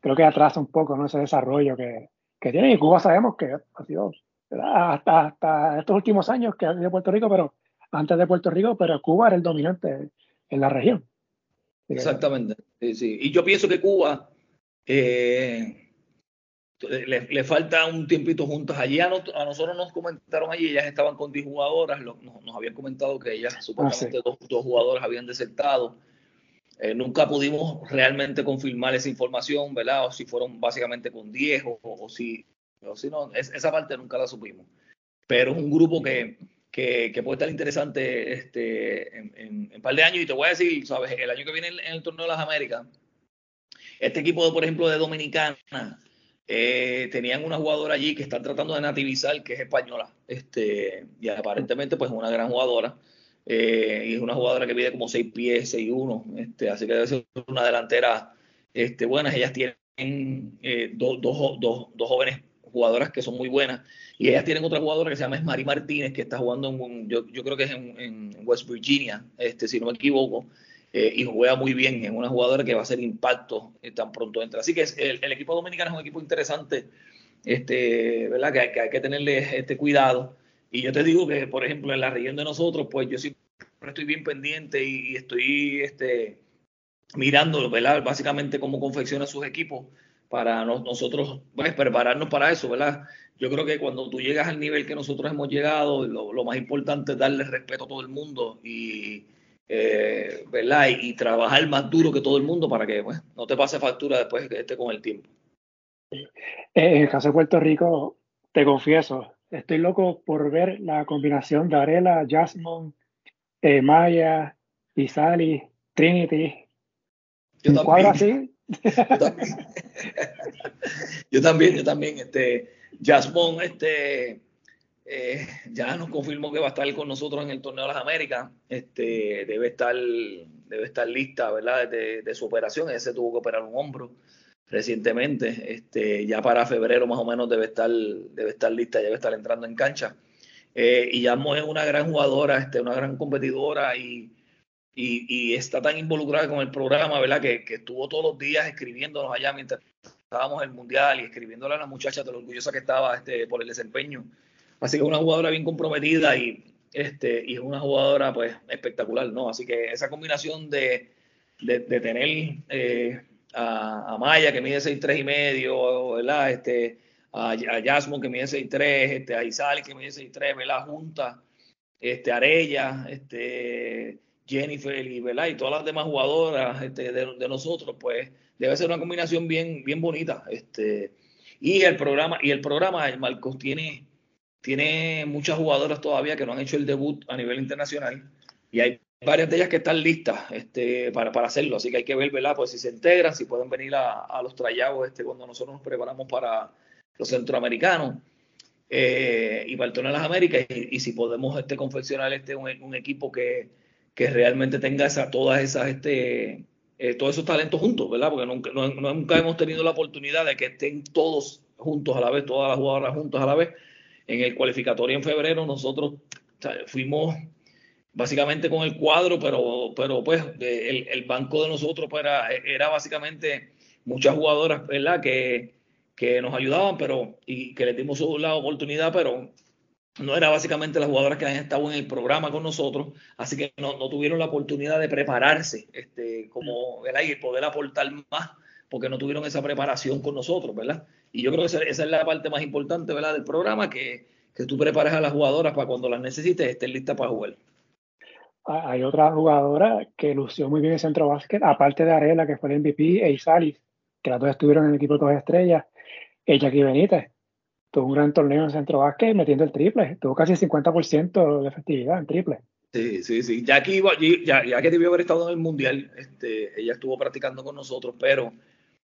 creo que atrasa un poco ¿no? ese desarrollo que, que tiene. Y Cuba sabemos que ha sido hasta, hasta estos últimos años que ha sido Puerto Rico, pero antes de Puerto Rico, pero Cuba era el dominante en la región. Exactamente. Sí, Y yo pienso que Cuba eh, le, falta un tiempito juntas. Allí a, nosotros nos comentaron allí, ellas estaban con 10 jugadoras, nos, habían comentado que ellas, ah, supuestamente dos, dos, jugadoras habían desertado. Eh, nunca pudimos realmente confirmar esa información, ¿verdad? O si fueron básicamente con 10 o, si, o si no, esa parte nunca la supimos. Pero es un grupo que, que, puede estar interesante este, en, un par de años. Y te voy a decir, ¿sabes? El año que viene en, el Torneo de las Américas, este equipo, por ejemplo, de Dominicana, eh, tenían una jugadora allí que están tratando de nativizar, que es española. Este, y aparentemente, pues, una gran jugadora. Eh, y es una jugadora que mide como 6 pies, 6 1. Este, así que debe ser una delantera este, buena. Ellas tienen eh, dos, dos, dos, dos jóvenes jugadoras que son muy buenas. Y ellas tienen otra jugadora que se llama Mari Martínez, que está jugando en, yo, yo creo que es en, West Virginia, este, si no me equivoco, eh, y juega muy bien. Es una jugadora que va a hacer impacto eh, tan pronto entra. Así que el, equipo dominicano es un equipo interesante, este, ¿verdad? Que, hay que tenerle este cuidado. Y yo te digo que, por ejemplo, en la región de nosotros, pues yo siempre estoy bien pendiente y, estoy este, mirando, ¿verdad? Básicamente cómo confecciona sus equipos para nosotros pues, prepararnos para eso, ¿verdad? Yo creo que cuando tú llegas al nivel que nosotros hemos llegado, lo, más importante es darle respeto a todo el mundo y, eh, ¿verdad? Y, trabajar más duro que todo el mundo para que pues, no te pase factura después que esté con el tiempo. Eh, en el caso de Puerto Rico, te confieso, estoy loco por ver la combinación de Arela, Jasmine, eh, Maya, Isali, Trinity. Yo cuadro así yo también. yo también, este, Jasmine, este, eh, ya nos confirmó que va a estar con nosotros en el torneo de las Américas. Este, debe estar, debe estar lista, ¿verdad? De, su operación. Ese tuvo que operar un hombro recientemente. Este, ya para febrero más o menos debe estar, debe estar lista, debe estar entrando en cancha. Eh, y Jasmine es una gran jugadora, este, una gran competidora y y, está tan involucrada con el programa, ¿verdad? Que, estuvo todos los días escribiéndonos allá mientras estábamos en el Mundial y escribiéndole a la muchacha de lo orgullosa que estaba este, por el desempeño. Así que una jugadora bien comprometida y, este, y es una jugadora pues espectacular, ¿no? Así que esa combinación de, de, tener eh, a, Maya que mide 6'3 y medio, ¿verdad? Este, a, a que mide 6'3, este, a Isali que mide 6'3, ¿verdad? Junta, este, Arella, este Jennifer y, ¿verdad? y todas las demás jugadoras este, de, nosotros, pues debe ser una combinación bien, bien bonita. Este, y el programa, y el programa, Marcos, tiene, tiene muchas jugadoras todavía que no han hecho el debut a nivel internacional y hay varias de ellas que están listas este, para, para hacerlo, así que hay que ver, ¿verdad? Pues si se integran, si pueden venir a, los trayados este, cuando nosotros nos preparamos para los centroamericanos. Eh, y para el torneo de las Américas y, si podemos este, confeccionar este un equipo que, que realmente tenga esa, todas esas, este, eh, todos esos talentos juntos, ¿verdad? Porque nunca, nunca hemos tenido la oportunidad de que estén todos juntos a la vez, todas las jugadoras juntos a la vez. En el cualificatorio en febrero nosotros fuimos básicamente con el cuadro, pero, pero pues el, el banco de nosotros pues, era, era básicamente muchas jugadoras, ¿verdad? Que, que nos ayudaban, pero y que les dimos la oportunidad, pero no era básicamente las jugadoras que han estado en el programa con nosotros, así que no, tuvieron la oportunidad de prepararse, este, como, ¿verdad? Y poder aportar más, porque no tuvieron esa preparación con nosotros, ¿verdad? Y yo creo que esa, es la parte más importante, ¿verdad? Del programa, que, que tú prepares a las jugadoras para cuando las necesites estén listas para jugar. Hay otra jugadora que lució muy bien en centro básquet, aparte de Arela, que fue el MVP, e Isalis, que las dos estuvieron en el equipo de dos estrellas, ella aquí Benítez, tuvo un gran torneo en centro básquet metiendo el triple. Tuvo casi 50% de efectividad en triple. Sí, sí, sí. Ya que, ya, ya que debió haber estado en el Mundial, este, ella estuvo practicando con nosotros, pero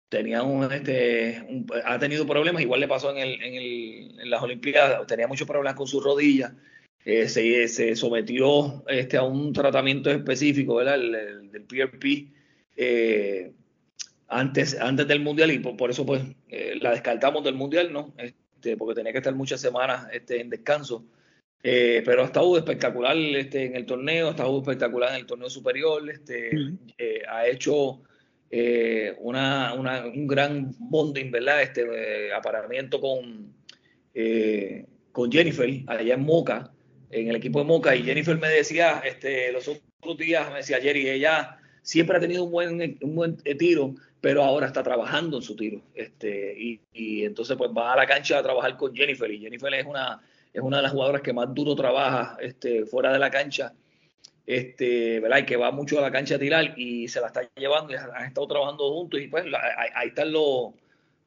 tenía un, este, ha tenido problemas, igual le pasó en, el, en, el, en las Olimpiadas, tenía muchos problemas con su rodilla, eh, se, se, sometió este, a un tratamiento específico, ¿verdad? El, del PRP, eh, antes, antes del Mundial y por, eso pues eh, la descartamos del Mundial, ¿no? Este, porque tenía que estar muchas semanas este, en descanso. Eh, pero ha estado espectacular este, en el torneo, ha estado espectacular en el torneo superior, este, eh, ha hecho eh, una, un gran bonding, ¿verdad? Este aparamiento con, con Jennifer allá en Moca. en el equipo de Moca y Jennifer me decía, este, los otros días me decía Jerry, ella siempre ha tenido un buen, un buen tiro, pero ahora está trabajando en su tiro. Este, y, y, entonces pues va a la cancha a trabajar con Jennifer y Jennifer es una, es una de las jugadoras que más duro trabaja este, fuera de la cancha. Este, ¿verdad? Y que va mucho a la cancha a tirar y se la está llevando y han estado trabajando juntos y pues ahí, están los,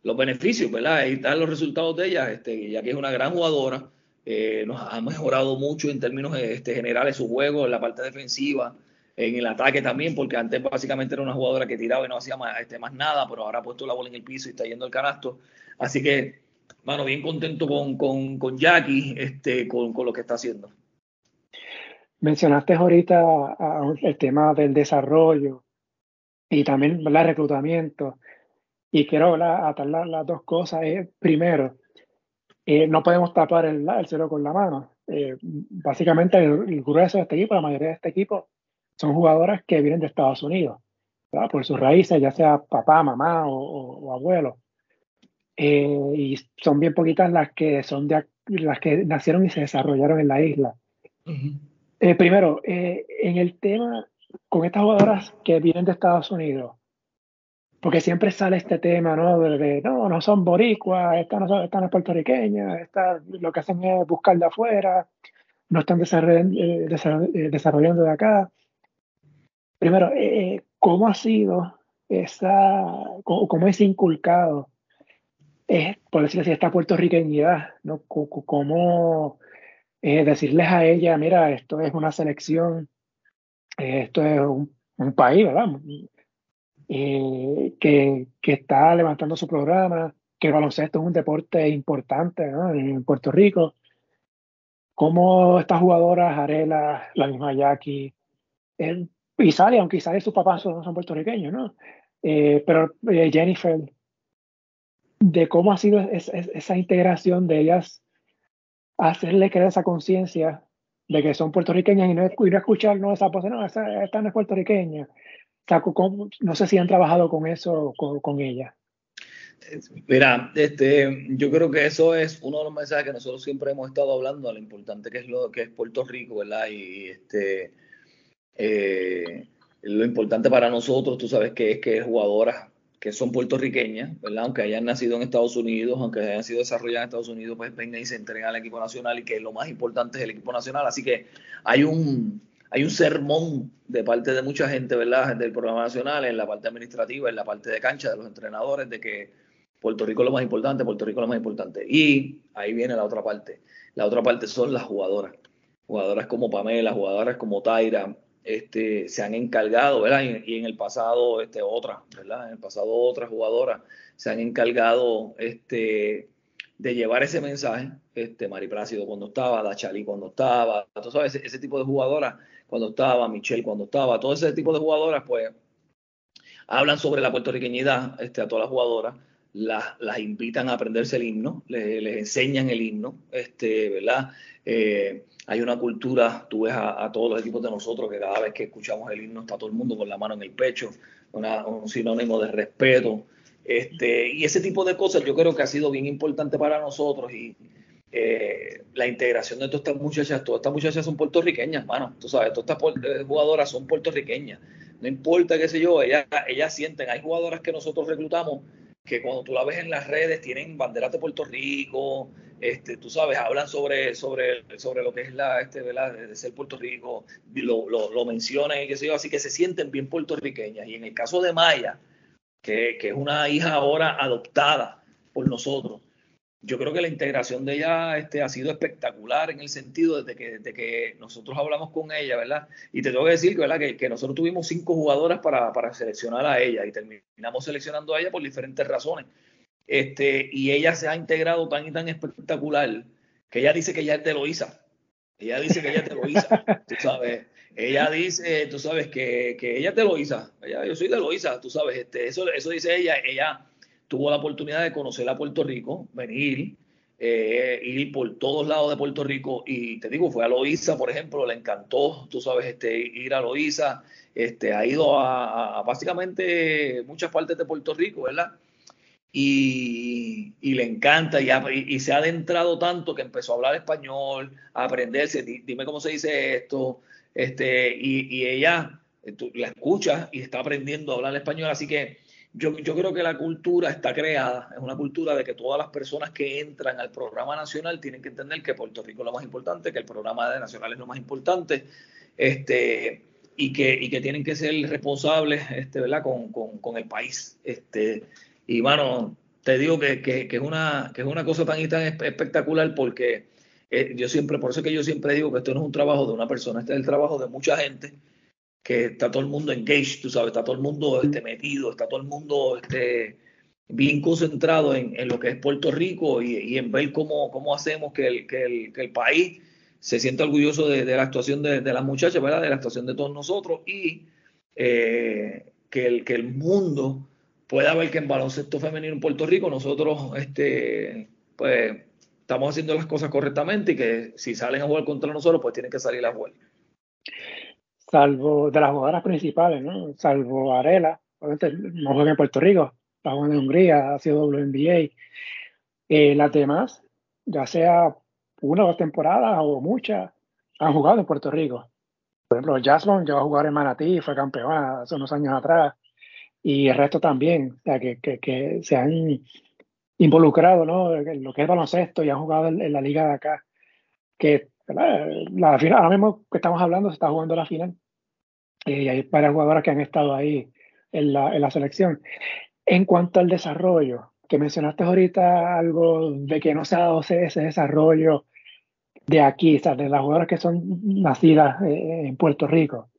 los beneficios, ¿verdad? Ahí están los resultados de ella, este, ya que es una gran jugadora, eh, nos ha mejorado mucho en términos este, generales su juego, en la parte defensiva, en el ataque también, porque antes básicamente era una jugadora que tiraba y no hacía más, este, más nada, pero ahora ha puesto la bola en el piso y está yendo al canasto. Así que, mano, bien contento con, con, con Jackie, este, con, con, lo que está haciendo. Mencionaste ahorita el tema del desarrollo y también el reclutamiento. Y quiero atar las, dos cosas. primero, eh, no podemos tapar el, el cielo con la mano. Eh, básicamente, el, grueso de este equipo, la mayoría de este equipo, son jugadoras que vienen de Estados Unidos, por sus raíces, ya sea papá, mamá o, abuelo. Eh, y son bien poquitas las que son de, las que nacieron y se desarrollaron en la isla. Primero, en el tema con estas jugadoras que vienen de Estados Unidos, porque siempre sale este tema, ¿no? De, no, no son boricuas, estas no son, estas no puertorriqueñas, estas lo que hacen es buscar de afuera, no están desarrollando, eh, eh, desarrollando de acá. Primero, eh, ¿cómo ha sido esa, cómo, es inculcado, es, por decirlo así, esta puertorriqueñidad, ¿no? ¿Cómo decirles a ella, mira, esto es una selección, esto es un, un país, ¿verdad? eh, que, que, está levantando su programa, que el baloncesto es un deporte importante en Puerto Rico. Como estas jugadoras, Arela, la misma Jackie, eh, Isali, aunque Isali sus papás no son puertorriqueños, ¿no? Eh, pero eh, Jennifer, de cómo ha sido esa integración de ellas, hacerle creer esa conciencia de que son puertorriqueñas y no, ir a escuchar, no, esa pose, no, esta, esta no es puertorriqueña no sé si han trabajado con eso con, ella. Mira, este, yo creo que eso es uno de los mensajes que nosotros siempre hemos estado hablando, lo importante que es lo que es Puerto Rico, ¿verdad? Y este, eh, lo importante para nosotros, tú sabes que es que jugadoras que son puertorriqueñas, ¿verdad? Aunque hayan nacido en Estados Unidos, aunque hayan sido desarrolladas en Estados Unidos, pues vengan y se entregan al equipo nacional y que lo más importante es el equipo nacional. Así que hay un, hay un sermón de parte de mucha gente, ¿verdad? Del programa nacional, en la parte administrativa, en la parte de cancha de los entrenadores, de que Puerto Rico es lo más importante, Puerto Rico es lo más importante. Y ahí viene la otra parte. La otra parte son las jugadoras. Jugadoras como Pamela, jugadoras como Taira, este, se han encargado, ¿verdad? Y, en el pasado, este, otras, ¿verdad? En el pasado otras jugadoras se han encargado, este, de llevar ese mensaje, este, Mari Plácido cuando estaba, Dachali cuando estaba, tú ese, ese tipo de jugadoras cuando estaba, Michelle cuando estaba, todo ese tipo de jugadoras, pues hablan sobre la puertorriqueñidad este, a todas las jugadoras, las, las invitan a aprenderse el himno, les, les enseñan el himno, este, ¿verdad? Eh, hay una cultura, tú ves a, todos los equipos de nosotros que cada vez que escuchamos el himno está todo el mundo con la mano en el pecho, un sinónimo de respeto. Este, y ese tipo de cosas yo creo que ha sido bien importante para nosotros y, eh, la integración de todas estas muchachas, todas estas muchachas son puertorriqueñas, mano, tú sabes, todas estas eh, jugadoras son puertorriqueñas, no importa qué sé yo, ellas, ellas sienten, hay jugadoras que nosotros reclutamos que cuando tú la ves en las redes tienen banderas de Puerto Rico, este, tú sabes, hablan sobre, sobre, sobre lo que es la, este, de ser Puerto Rico, lo, lo, lo mencionan y qué sé yo, así que se sienten bien puertorriqueñas. Y en el caso de Maya, que, que es una hija ahora adoptada por nosotros, yo creo que la integración de ella este, ha sido espectacular en el sentido de que, de que nosotros hablamos con ella, ¿verdad? Y te tengo que decir ¿verdad? Que, que nosotros tuvimos cinco jugadoras para, para, seleccionar a ella y terminamos seleccionando a ella por diferentes razones. Este, y ella se ha integrado tan y tan espectacular que ella dice que ella es de Loíza. Ella dice que ella es de Loíza, tú sabes. Ella dice, tú sabes, que, que ella es de Loíza. Ella, yo soy de Loíza, tú sabes. Este, eso, eso dice ella. Ella tuvo la oportunidad de conocer a Puerto Rico, venir, eh, ir por todos lados de Puerto Rico y te digo, fue a Loíza, por ejemplo, le encantó, tú sabes, este, ir a Loíza, este, ha ido a, básicamente muchas partes de Puerto Rico, ¿verdad? y, le encanta y, se ha adentrado tanto que empezó a hablar español, a aprenderse, dime cómo se dice esto, este, y, ella eh, la escucha y está aprendiendo a hablar español, así que yo, yo creo que la cultura está creada, es una cultura de que todas las personas que entran al programa nacional tienen que entender que Puerto Rico es lo más importante, que el programa de nacional es lo más importante, este, y que, y que tienen que ser responsables este, ¿verdad? Con, con, con el país. Este, y bueno, te digo que, que, es una, que es una cosa tan y tan espectacular porque eh, yo siempre, por eso que yo siempre digo que esto no es un trabajo de una persona, este es el trabajo de mucha gente, que está todo el mundo engaged, tú sabes, está todo el mundo este, metido, está todo el mundo este, bien concentrado en, en lo que es Puerto Rico y, y en ver cómo, cómo hacemos que el, que el, que el país se sienta orgulloso de, de la actuación de, de, las muchachas, ¿verdad? De la actuación de todos nosotros y eh, que, el, que el mundo puede ver que en baloncesto femenino en Puerto Rico nosotros este, pues, estamos haciendo las cosas correctamente y que si salen a jugar contra nosotros, pues tienen que salir a jugar. Salvo de las jugadoras principales, ¿no? Salvo Arela, obviamente no juega en Puerto Rico, está jugando en Hungría, ha sido WNBA. Eh, las demás, ya sea una o dos temporadas o muchas, han jugado en Puerto Rico. Por ejemplo, Jaslon llegó a jugar en Manatí, fue campeón hace unos años atrás y el resto también, o sea, que, que, se han involucrado ¿no? en lo que es baloncesto y han jugado en, la liga de acá. Que la final, ahora mismo que estamos hablando, se está jugando la final y hay varias jugadoras que han estado ahí en la, en la selección. En cuanto al desarrollo, que mencionaste ahorita algo de que no se ha dado ese desarrollo de aquí, o sea, de las jugadoras que son nacidas eh, en Puerto Rico.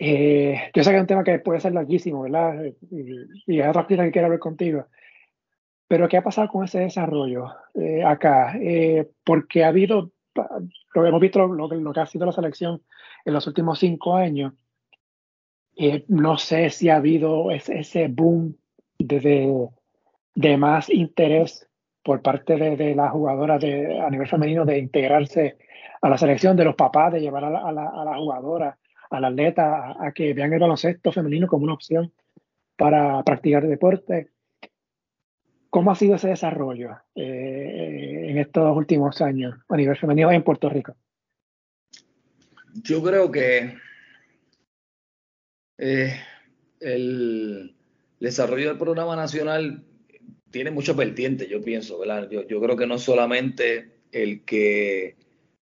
Eh, yo sé que es un tema que puede ser larguísimo, ¿verdad? Y, hay otras cosas que quiero hablar contigo. Pero ¿qué ha pasado con ese desarrollo eh, acá? Eh, porque ha habido, lo hemos visto lo, lo, que ha sido la selección en los últimos cinco años. no sé si ha habido ese, ese boom de, de, más interés por parte de, de las jugadoras de, a nivel femenino de integrarse a la selección, de los papás, de llevar a la, a a la jugadora al atleta a, que vean el baloncesto femenino como una opción para practicar deporte. ¿Cómo ha sido ese desarrollo eh, en estos últimos años a nivel en Puerto Rico? Yo creo que eh, el desarrollo del programa nacional tiene muchos vertientes, yo pienso, ¿verdad? Yo, yo creo que no solamente el que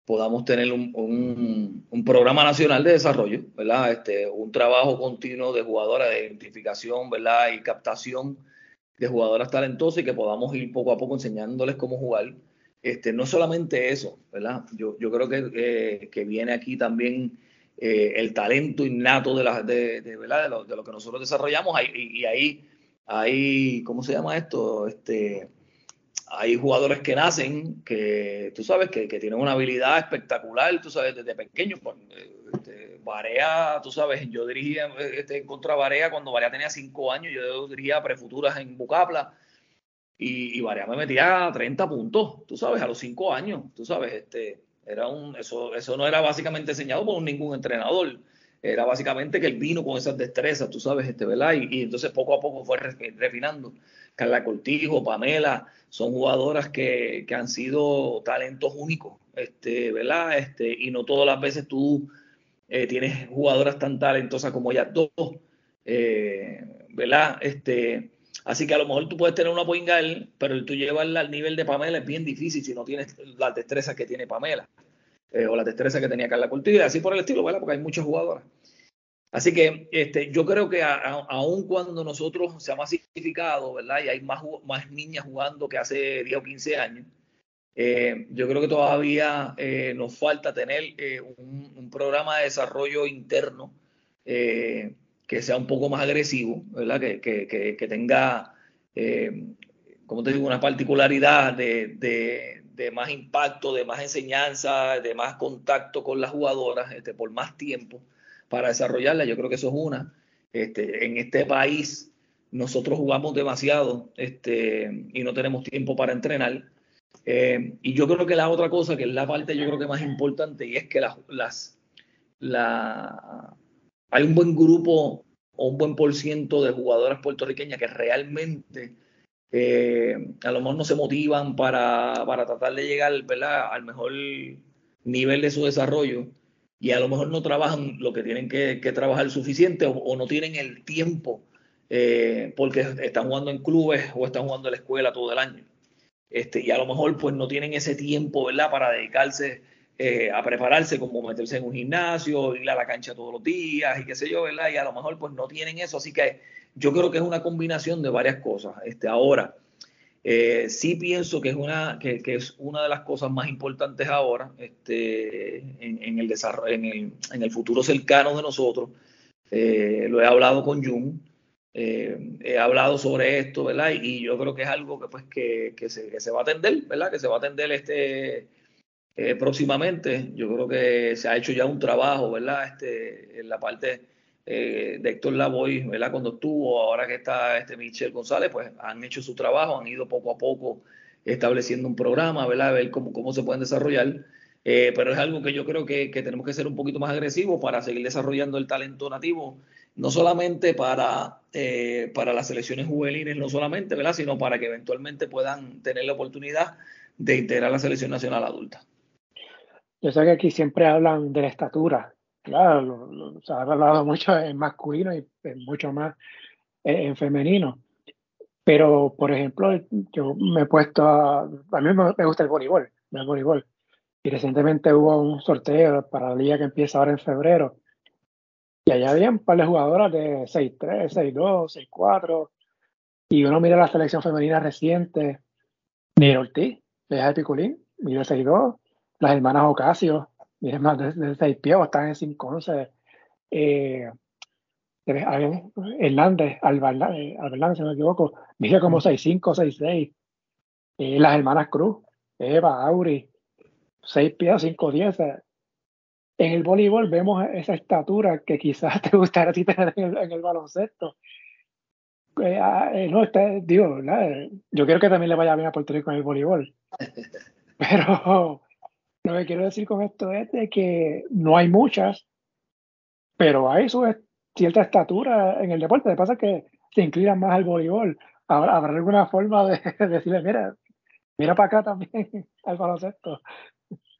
podamos tener un, un, programa nacional de desarrollo, ¿verdad? Este, un trabajo continuo de jugadoras de identificación, ¿verdad? Y captación de jugadoras talentosas y que podamos ir poco a poco enseñándoles cómo jugar. Este, no solamente eso, ¿verdad? Yo, yo creo que, eh, que viene aquí también eh, el talento innato de, la, de, de, ¿verdad? De, lo, de lo que nosotros desarrollamos y, y ahí hay, ¿cómo se llama esto? Este, hay jugadores que nacen que tú sabes que, que, tienen una habilidad espectacular, tú sabes, desde pequeño. Barea, tú sabes, yo dirigía este, contra Barea cuando Barea tenía cinco años, yo dirigía prefuturas en Bucapla y, y Barea me metía 30 puntos, tú sabes, a los cinco años, tú sabes, este, era un, eso, eso no era básicamente enseñado por ningún entrenador era básicamente que él vino con esas destrezas, tú sabes, este, ¿verdad? Y, y entonces poco a poco fue refinando. Carla Cortijo, Pamela, son jugadoras que, que, han sido talentos únicos, este, ¿verdad? Este, y no todas las veces tú eh, tienes jugadoras tan talentosas como ellas dos, eh, ¿verdad? Este, así que a lo mejor tú puedes tener una point pero tú llevarla al nivel de Pamela es bien difícil si no tienes las destrezas que tiene Pamela. Eh, o la destreza que tenía Carla Cortijo, y así por el estilo, ¿verdad? Porque hay muchas jugadoras. Así que este, yo creo que aun cuando nosotros se ha masificado, ¿verdad? Y hay más, más niñas jugando que hace 10 o 15 años, eh, yo creo que todavía eh, nos falta tener eh, un, programa de desarrollo interno que sea un poco más agresivo, ¿verdad? Que, que, que tenga, como te digo, una particularidad de, de, de, más impacto, de más enseñanza, de más contacto con las jugadoras este, por más tiempo para desarrollarla. Yo creo que eso es una. Este, en este país nosotros jugamos demasiado este, y no tenemos tiempo para entrenar. Eh, y yo creo que la otra cosa, que es la parte yo creo que más importante, y es que las, las la, hay un buen grupo o un buen por ciento de jugadoras puertorriqueñas que realmente eh, a lo mejor no se motivan para, para tratar de llegar al mejor nivel de su desarrollo y a lo mejor no trabajan lo que tienen que, trabajar suficiente o, no tienen el tiempo eh, porque están jugando en clubes o están jugando en la escuela todo el año. Este, y a lo mejor pues no tienen ese tiempo, ¿verdad? Para dedicarse eh, a prepararse, como meterse en un gimnasio, ir a la cancha todos los días y qué sé yo, ¿verdad? Y a lo mejor pues no tienen eso, así que yo creo que es una combinación de varias cosas. Este, ahora, eh, sí pienso que es, una, que, es una de las cosas más importantes ahora este, en, el desarrollo, en, el, en el futuro cercano de nosotros. Eh, lo he hablado con Jun, eh, he hablado sobre esto, ¿verdad? Y yo creo que es algo que, pues, que, que, se, que se va a atender, ¿verdad? Que se va a atender este, próximamente. Yo creo que se ha hecho ya un trabajo, ¿verdad? Este, en la parte eh, de Héctor Lavoy, ¿verdad? Cuando estuvo, ahora que está este González, pues han hecho su trabajo, han ido poco a poco estableciendo un programa, ¿verdad? A ver cómo, cómo se pueden desarrollar. Eh, pero es algo que yo creo que, tenemos que ser un poquito más agresivos para seguir desarrollando el talento nativo, no solamente para, eh, para las selecciones juveniles, no solamente, ¿verdad? Sino para que eventualmente puedan tener la oportunidad de integrar la selección nacional adulta. Yo sé que aquí siempre hablan de la estatura, Claro, se ha hablado mucho en masculino y mucho más en, femenino. Pero, por ejemplo, yo me he puesto a. A mí me gusta el voleibol, el voleibol. Y recientemente hubo un sorteo para la liga que empieza ahora en febrero. Y allá había un par de jugadoras de 6'3, 6'2, 6'4. Y uno mira la selección femenina reciente. Niro Ortiz, de Piculín, mide 6'2. Las hermanas Ocasio, es más, de 6 pies están en 5, 11. Eh, Hernández, Albalán, eh, si no me equivoco, mide como 6'5, 6'6. Eh, las hermanas Cruz, Eva, Auri, 6 pies, 5, 10. En el voleibol vemos esa estatura que quizás te gustaría tener en el, baloncesto. Eh, ah, eh, no, está, digo, yo quiero que también le vaya bien a Puerto Rico en el voleibol. Pero lo que quiero decir con esto es de que no hay muchas, pero hay su cierta estatura en el deporte. Lo que pasa es que se inclinan más al voleibol. ¿Habrá, alguna forma de, decirle, mira, mira para acá también al baloncesto?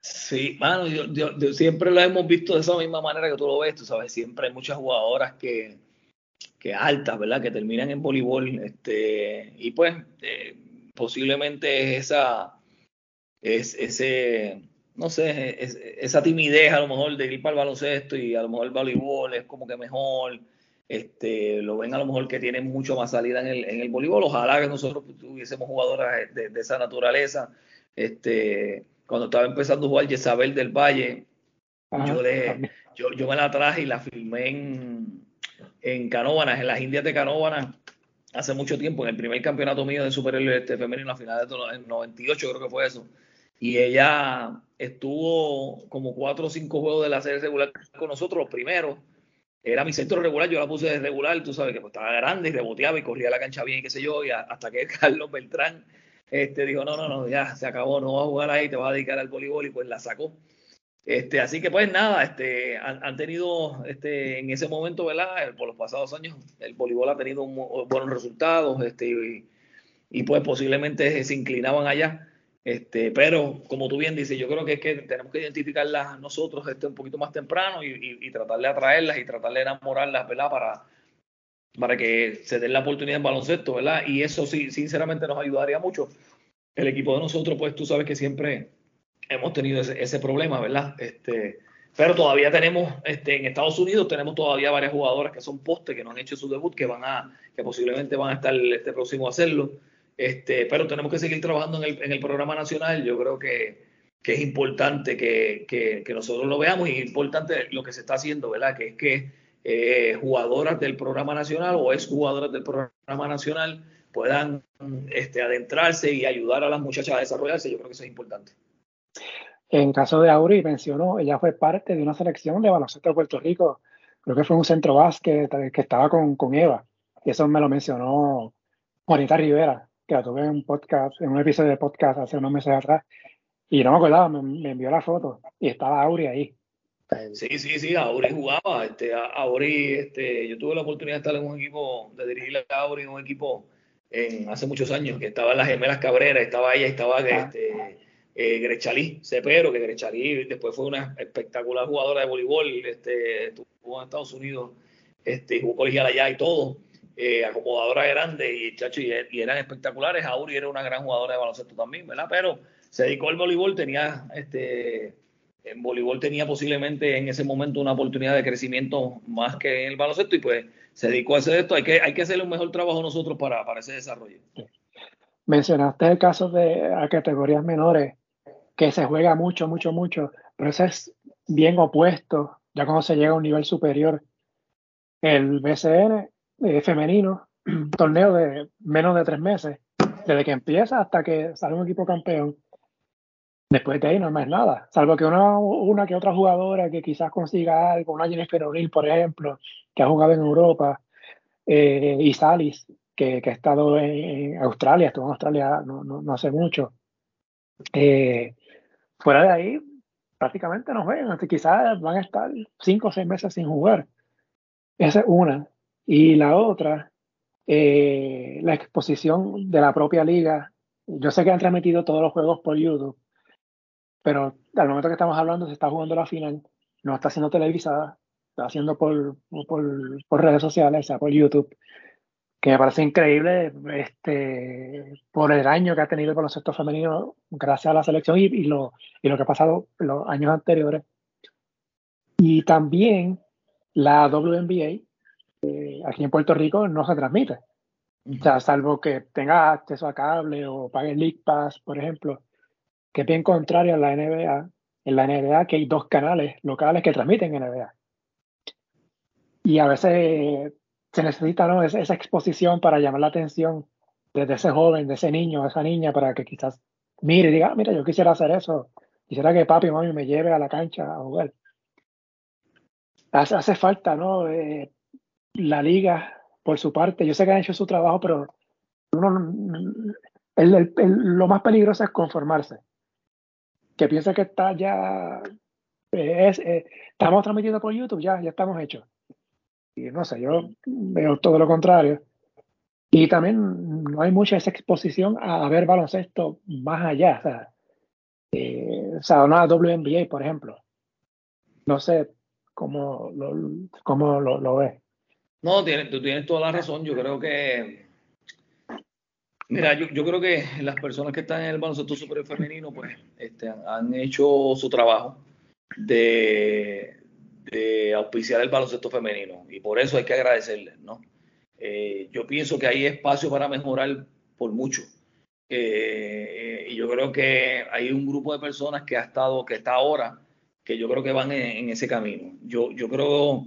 Sí, mano, yo, siempre lo hemos visto de esa misma manera que tú lo ves, tú sabes, siempre hay muchas jugadoras que, altas, ¿verdad? Que terminan en voleibol, este, y pues eh, posiblemente esa, es, ese, no sé, esa timidez a lo mejor de ir para el baloncesto y a lo mejor el voleibol es como que mejor, este, lo ven a lo mejor que tienen mucho más salida en el, en el voleibol. Ojalá que nosotros tuviésemos jugadoras de, esa naturaleza. Este, cuando estaba empezando a jugar Jezabel del Valle, yo, le, yo, yo, me la traje y la filmé en, en Canóvanas, en las Indias de Canóvanas, hace mucho tiempo, en el primer campeonato mío de superior este, femenino, a finales del 98 creo que fue eso y ella estuvo como cuatro o cinco juegos de la serie regular con nosotros, los primeros. Era mi centro regular, yo la puse de regular, tú sabes que pues, estaba grande y reboteaba y corría la cancha bien, qué sé yo, y hasta que Carlos Beltrán este, dijo, no, no, no, ya se acabó, no va a jugar ahí, te vas a dedicar al voleibol y pues la sacó. Este, así que pues nada, este, han, tenido este, en ese momento, ¿verdad? Por los pasados años, el voleibol ha tenido buenos resultados este, y, y pues posiblemente se inclinaban allá. Este, pero, como tú bien dices, yo creo que es que tenemos que identificarlas nosotros este, un poquito más temprano y, y, tratar de atraerlas y tratar de enamorarlas, ¿verdad? Para, para que se den la oportunidad en baloncesto, ¿verdad? Y eso sí, sinceramente nos ayudaría mucho. El equipo de nosotros, pues tú sabes que siempre hemos tenido ese, ese problema, ¿verdad? Este, pero todavía tenemos, este, en Estados Unidos tenemos todavía varias jugadoras que son postes, que no han hecho su debut, que van a, que posiblemente van a estar este próximo a hacerlo. Este, pero tenemos que seguir trabajando en el, en el programa nacional. Yo creo que, que es importante que, que, nosotros lo veamos y es importante lo que se está haciendo, ¿verdad? Que es que eh, jugadoras del programa nacional o es jugadoras del programa nacional puedan este, adentrarse y ayudar a las muchachas a desarrollarse. Yo creo que eso es importante. En caso de Auri, mencionó, ella fue parte de una selección de baloncesto de Puerto Rico. Creo que fue un centro básquet que estaba con, con Eva. Y eso me lo mencionó Juanita Rivera, que la tuve en un podcast, en un episodio de podcast hace unos meses atrás, y no me acordaba, me, envió la foto y estaba Auri ahí. Sí, sí, sí, Auri jugaba, este, Auri, este, yo tuve la oportunidad de estar en un equipo, de dirigir a Auri en un equipo en, hace muchos años, que estaban las gemelas Cabrera, estaba ella, estaba ah. este, eh, Grechalí Cepero, que Grechalí después fue una espectacular jugadora de voleibol, este, estuvo en Estados Unidos, este, jugó colegial allá y todo, eh, acomodadora grande y, chacho, y, eran espectaculares. Auri era una gran jugadora de baloncesto también, ¿verdad? Pero se dedicó al voleibol, tenía este en voleibol tenía posiblemente en ese momento una oportunidad de crecimiento más que en el baloncesto y pues se dedicó a hacer esto. Hay que, hay que hacerle un mejor trabajo nosotros para, para ese desarrollo. Mencionaste el caso de categorías menores que se juega mucho, mucho, mucho, pero eso es bien opuesto ya cuando se llega a un nivel superior. El BCN eh, femenino, torneo de menos de tres meses, desde que empieza hasta que sale un equipo campeón, Después de ahí no hay más nada, salvo que una, una que otra jugadora que quizás consiga algo, una Jennifer O'Neill, por ejemplo, que ha jugado en Europa, eh, y Salis, que, que, ha estado en, Australia, estuvo en Australia no, no, hace mucho. Eh, fuera de ahí, prácticamente no juegan, quizás van a estar cinco o seis meses sin jugar. Esa es una. Y la otra, eh, la exposición de la propia liga. Yo sé que han transmitido todos los juegos por YouTube, pero al momento que estamos hablando se está jugando la final, no está siendo televisada, está haciendo por, por, redes sociales, o sea, por YouTube, que me parece increíble este, por el año que ha tenido el baloncesto femenino gracias a la selección y, lo, y lo que ha pasado los años anteriores. Y también la WNBA, eh, aquí en Puerto Rico, no se transmite. O sea, salvo que tenga acceso a cable o pague League Pass, por ejemplo, que es bien contrario a la NBA. En la NBA que hay dos canales locales que transmiten NBA. Y a veces se necesita ¿no? esa, exposición para llamar la atención desde ese joven, de ese niño, esa niña, para que quizás mire y diga, ah, mira, yo quisiera hacer eso. Quisiera que papi y mami me lleve a la cancha a jugar. Hace, hace falta, ¿no? Eh, la liga, por su parte, yo sé que han hecho su trabajo, pero uno, lo más peligroso es conformarse que piensa que está ya, es, eh, estamos transmitiendo por YouTube, ya, ya estamos hechos. Y no sé, yo veo todo lo contrario. Y también no hay mucha esa exposición a, ver baloncesto más allá. O sea, eh, o sea, una WNBA, por ejemplo. No sé cómo lo, cómo lo, lo ves. No, tienes, tú tienes toda la razón. Yo creo que Mira, yo, yo, creo que las personas que están en el baloncesto super femenino, pues, este, han hecho su trabajo de, de, auspiciar el baloncesto femenino y por eso hay que agradecerles, ¿no? Eh, yo pienso que hay espacio para mejorar por mucho. Eh, y yo creo que hay un grupo de personas que ha estado, que está ahora, que yo creo que van en, en ese camino. Yo, yo creo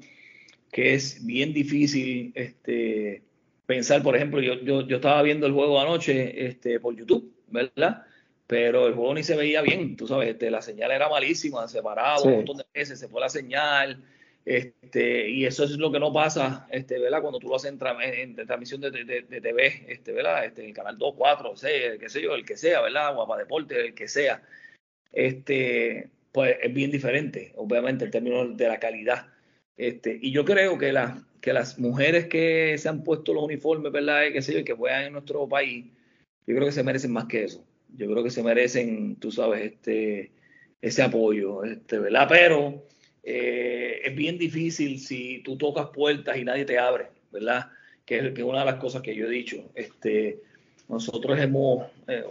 que es bien difícil este, pensar, por ejemplo, yo, yo, yo estaba viendo el juego anoche este, por YouTube, ¿verdad? Pero el juego ni se veía bien, tú sabes, este, la señal era malísima, separado un montón de veces, se fue la señal, este, y eso es lo que no pasa, este, ¿verdad? Cuando tú lo haces en, transmisión de, de, TV, este, ¿verdad? Este, el canal 2, 4, 6, qué sé yo, el que sea, ¿verdad? Guapa Deporte, el que sea. Este, pues es bien diferente, obviamente, en términos de la calidad. Este, y yo creo que la, que las mujeres que se han puesto los uniformes, ¿verdad? Y qué sé que juegan en nuestro país, yo creo que se merecen más que eso. Yo creo que se merecen, tú sabes, este, ese apoyo, este, ¿verdad? Pero eh, es bien difícil si tú tocas puertas y nadie te abre, ¿verdad? Que es, una de las cosas que yo he dicho. Este, nosotros hemos, eh,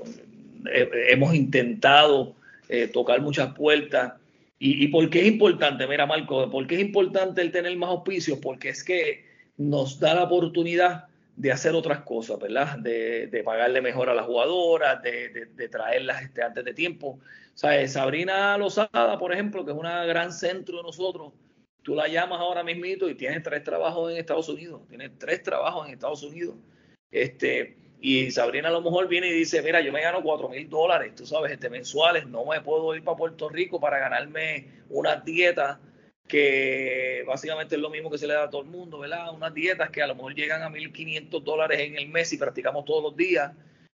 hemos intentado eh, tocar muchas puertas ¿Y, por qué es importante? Mira, Marco, ¿por qué es importante el tener más auspicios? Porque es que nos da la oportunidad de hacer otras cosas, ¿verdad? De, pagarle mejor a las jugadoras, de, traerlas este, antes de tiempo. Sea, Sabrina Lozada, por ejemplo, que es una gran centro de nosotros, tú la llamas ahora mismito y tiene tres trabajos en Estados Unidos, tiene tres trabajos en Estados Unidos. Este, y Sabrina a lo mejor viene y dice, mira, yo me gano cuatro mil dólares, tú sabes, este, mensuales, no me puedo ir para Puerto Rico para ganarme una dieta que básicamente es lo mismo que se le da a todo el mundo, ¿verdad? Unas dietas que a lo mejor llegan a 1.500 dólares en el mes y practicamos todos los días,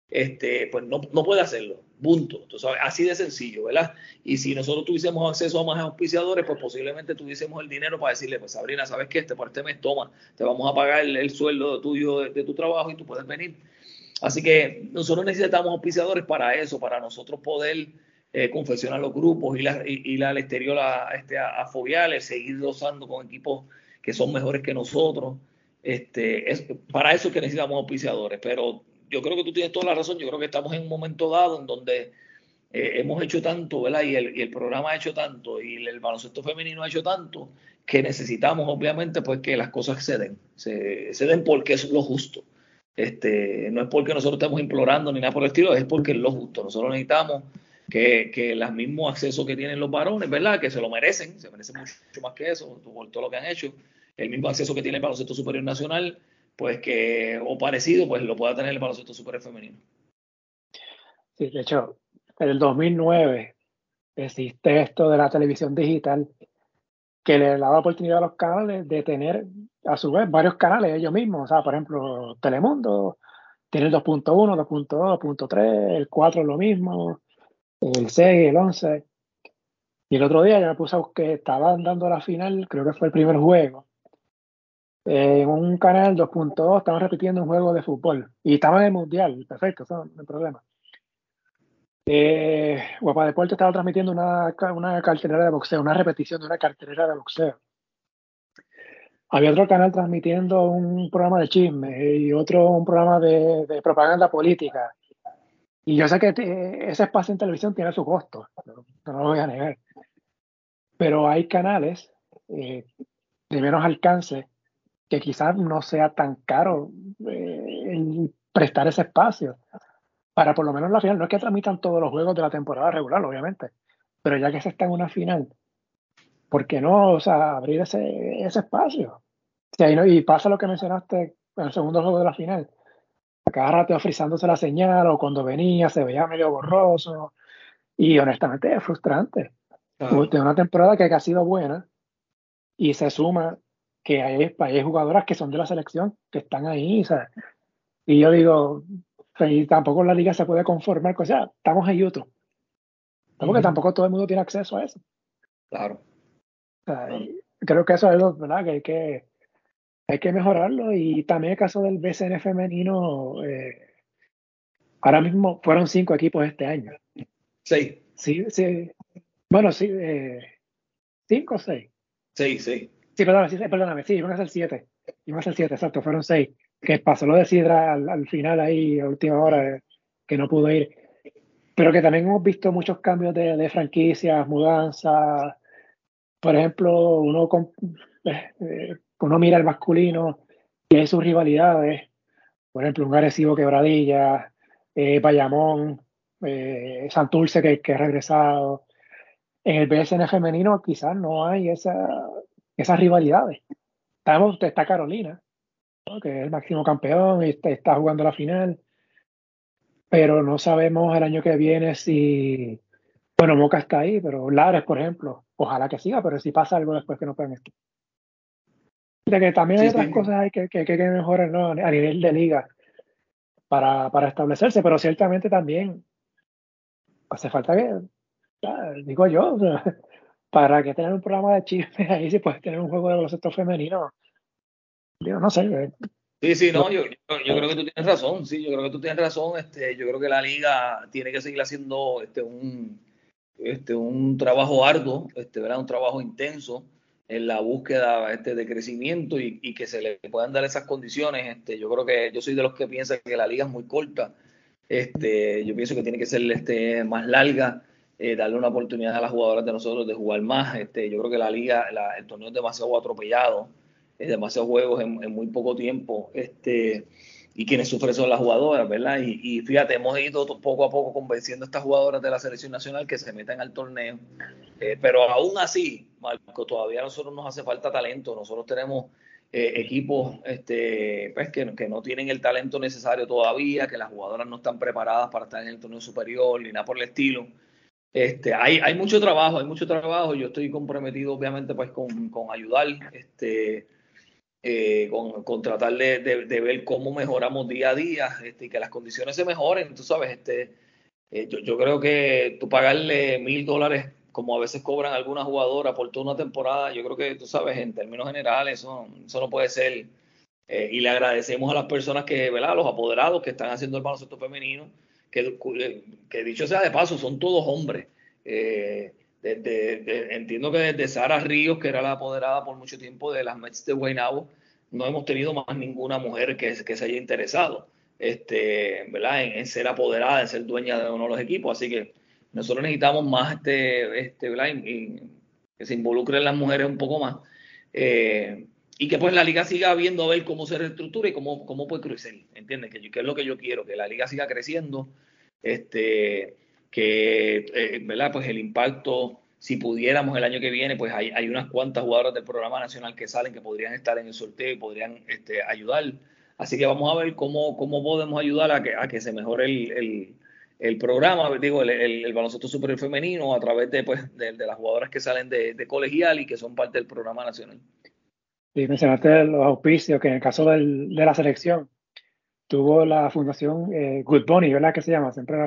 este, pues no, no puede hacerlo, punto. Tú sabes, así de sencillo, ¿verdad? Y si nosotros tuviésemos acceso a más auspiciadores, pues posiblemente tuviésemos el dinero para decirle, pues Sabrina, ¿sabes qué? Este por este mes toma, te vamos a pagar el, sueldo tuyo de tu trabajo y tú puedes venir Así que nosotros necesitamos auspiciadores para eso, para nosotros poder eh, confeccionar los grupos, ir, ir al exterior a, este, a, fobiales, seguir dosando con equipos que son mejores que nosotros. Este, es, para eso es que necesitamos auspiciadores, pero yo creo que tú tienes toda la razón, yo creo que estamos en un momento dado en donde eh, hemos hecho tanto, ¿verdad? Y el, programa ha hecho tanto, y el baloncesto femenino ha hecho tanto, que necesitamos obviamente pues que las cosas se den, se, se den porque es lo justo. Este, no es porque nosotros estemos implorando ni nada por el estilo, es porque es lo justo. Nosotros necesitamos que, que los mismos accesos que tienen los varones, ¿verdad? Que se lo merecen, se merecen mucho, más que eso, por todo lo que han hecho. El mismo acceso que tiene el baloncesto superior nacional, pues que, o parecido, pues lo pueda tener el baloncesto superior femenino. Sí, de hecho, en el 2009 existe esto de la televisión digital que le da la oportunidad a los canales de tener a su vez varios canales ellos mismos. O sea, por ejemplo, Telemundo tiene el 2.1, 2.2, 2.3, el 4 es lo mismo, el 6, el 11. Y el otro día ya me puse a que estaban dando la final, creo que fue el primer juego. En un canal 2.2 estaban repitiendo un juego de fútbol y estaban en el mundial, perfecto, eso no hay problema. Eh, Guapa Deporte estaba transmitiendo una, una cartelera de boxeo, una repetición de una cartelera de boxeo. Había otro canal transmitiendo un programa de chisme y otro un programa de, propaganda política. Y yo sé que ese espacio en televisión tiene su costo, no, lo voy a negar. Pero hay canales eh, de menos alcance que quizás no sea tan caro eh, prestar ese espacio para por lo menos la final. No es que transmitan todos los juegos de la temporada regular, obviamente, pero ya que se está en una final, ¿por qué no o sea, abrir ese, ese espacio? y pasa lo que mencionaste en el segundo juego de la final. A cada rato frizándose la señal o cuando venía se veía medio borroso. Y honestamente es frustrante. De una temporada que ha sido buena y se suma que hay, hay jugadoras que son de la selección que están ahí. Y yo digo, y tampoco la liga se puede conformar con, o sea, estamos en YouTube. Porque tampoco todo el mundo tiene acceso a eso. Claro. Creo que eso es lo ¿verdad? que hay que, hay que mejorarlo. Y también el caso del BCN femenino, eh, ahora mismo fueron cinco equipos este año. Seis. Sí, sí. Bueno, sí, eh, cinco o seis. Seis, sí. Sí, perdóname, sí, perdóname, sí, iban a ser siete. Iban a ser siete, exacto, fueron seis que pasó lo de Sidra al, final ahí, a última hora, que no pudo ir. Pero que también hemos visto muchos cambios de, de franquicias, mudanzas. Por ejemplo, uno, eh, eh, uno mira el masculino y hay sus rivalidades. Por ejemplo, un agresivo quebradilla, eh, Bayamón, eh, Santurce que, que ha regresado. En el BSN femenino quizás no hay esa, esas rivalidades. Estamos, está Carolina, que es el máximo campeón y está, jugando la final. Pero no sabemos el año que viene si. Bueno, Moca está ahí, pero Lares, por ejemplo, ojalá que siga, pero si pasa algo después que no puedan estar. De que también hay otras cosas que, que, que, mejorar ¿no? a nivel de liga para, para establecerse, pero ciertamente también hace falta que, digo yo, para que tener un programa de chisme ahí si puedes tener un juego de baloncesto femenino no sé. Eh. Sí, sí, no, yo, yo, creo que tú tienes razón, sí, yo creo que tú tienes razón, este, yo creo que la liga tiene que seguir haciendo este un, este, un trabajo arduo, este, ¿verdad? un trabajo intenso en la búsqueda este, de crecimiento y, y, que se le puedan dar esas condiciones. Este, yo creo que yo soy de los que piensan que la liga es muy corta, este, yo pienso que tiene que ser este, más larga, eh, darle una oportunidad a las jugadoras de nosotros de jugar más. Este, yo creo que la liga, la, el torneo es demasiado atropellado demasiados juegos en, muy poco tiempo. Este, y quienes sufren son las jugadoras, ¿verdad? Y, fíjate, hemos ido poco a poco convenciendo a estas jugadoras de la selección nacional que se metan al torneo. Eh, pero aún así, Marco, todavía a nosotros nos hace falta talento. Nosotros tenemos eh, equipos este, pues, que, que, no tienen el talento necesario todavía, que las jugadoras no están preparadas para estar en el torneo superior ni nada por el estilo. Este, hay, hay mucho trabajo, hay mucho trabajo. Yo estoy comprometido, obviamente, pues con, con ayudar. Este, eh, con, tratar de, ver cómo mejoramos día a día este, y que las condiciones se mejoren. Tú sabes, este, eh, yo, creo que tú pagarle mil dólares, como a veces cobran algunas jugadoras por toda una temporada, yo creo que tú sabes, en términos generales, eso, eso no puede ser Eh, y le agradecemos a las personas que, ¿verdad? Los apoderados que están haciendo el baloncesto femenino, que, que dicho sea de paso, son todos hombres. Eh, entiendo que desde Sara Ríos, que era la apoderada por mucho tiempo de las Mets de Guaynabo, no hemos tenido más ninguna mujer que, que se haya interesado este, ¿verdad? En, ser apoderada, en ser dueña de uno de los equipos. Así que nosotros necesitamos más este, este, ¿verdad? Y, que se involucren las mujeres un poco más. Eh, y que pues la liga siga viendo a ver cómo se reestructura y cómo, cómo puede crecer, ¿entiendes? Que, que, es lo que yo quiero, que la liga siga creciendo, este, que, eh, ¿verdad? Pues el impacto, si pudiéramos el año que viene, pues hay, hay unas cuantas jugadoras del programa nacional que salen que podrían estar en el sorteo y podrían este, ayudar. Así que vamos a ver cómo, cómo podemos ayudar a que, a que se mejore el, el, programa, digo, el, el, baloncesto superior femenino a través de, pues, de, las jugadoras que salen de, de colegial y que son parte del programa nacional. Y mencionaste los auspicios, que en el caso de la selección tuvo la fundación eh, Good Bunny, ¿verdad? Que se llama, siempre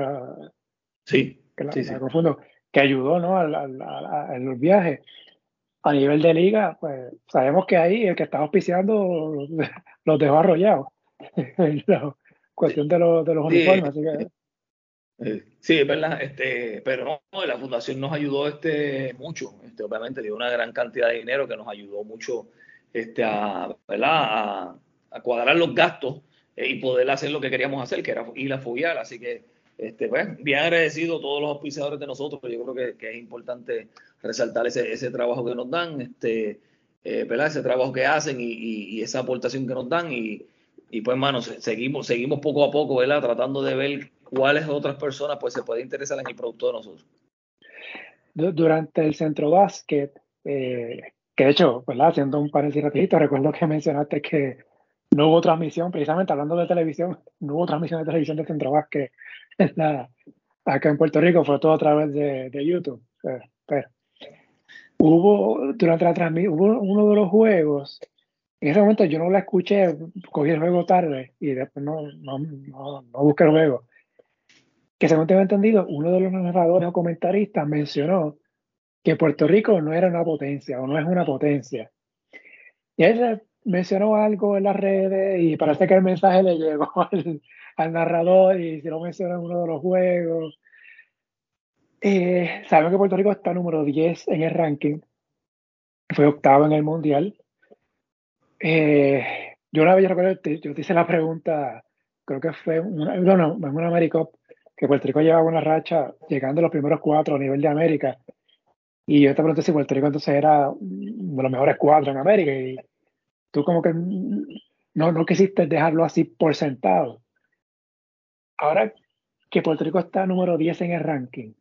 sí, que la, sí, confundo, que ayudó ¿no? en los viajes. A nivel de liga, pues sabemos que ahí el que está auspiciando los dejó arrollados. la cuestión de, los, de los uniformes, así que... Eh, sí, es verdad, este, pero no, la fundación nos ayudó este, mucho, este, obviamente dio una gran cantidad de dinero que nos ayudó mucho este, a, ¿verdad? a, cuadrar los gastos eh, y poder hacer lo que queríamos hacer, que era ir a foguear. Así que, este, pues, bien agradecido a todos los auspiciadores de nosotros, yo creo que, es importante resaltar ese, ese, trabajo que nos dan, este, eh, ese trabajo que hacen y, esa aportación que nos dan. Y, y pues, hermano, seguimos, seguimos poco a poco, ¿verdad? Tratando de ver cuáles otras personas pues se pueden interesar en el producto de nosotros. Durante el centro básquet, eh, que de hecho, ¿verdad? haciendo un paréntesis rapidito, recuerdo que mencionaste que no hubo transmisión, precisamente hablando de televisión, no hubo transmisión de televisión de Centro Básquet acá en Puerto Rico, fue todo a través de, YouTube. Pero, hubo, durante la transmisión, hubo uno de los juegos, en ese momento yo no la escuché, cogí el juego tarde y después no, no, no, no busqué el juego. Que según tengo entendido, uno de los narradores o comentaristas mencionó que Puerto Rico no era una potencia o no es una potencia. Y él mencionó algo en las redes y parece que el mensaje le llegó al, narrador y se lo mencionó en uno de los juegos. Eh, Sabemos que Puerto Rico está número 10 en el ranking. Fue octavo en el mundial. Eh, yo una vez yo recuerdo, yo te hice la pregunta, creo que fue una, no, no, en una que Puerto Rico llevaba una racha llegando a los primeros cuatro a nivel de América y yo te pregunté si Puerto Rico entonces era de los mejores cuatro en América y tú como que no, no quisiste dejarlo así por sentado. Ahora que Puerto Rico está número 10 en el ranking,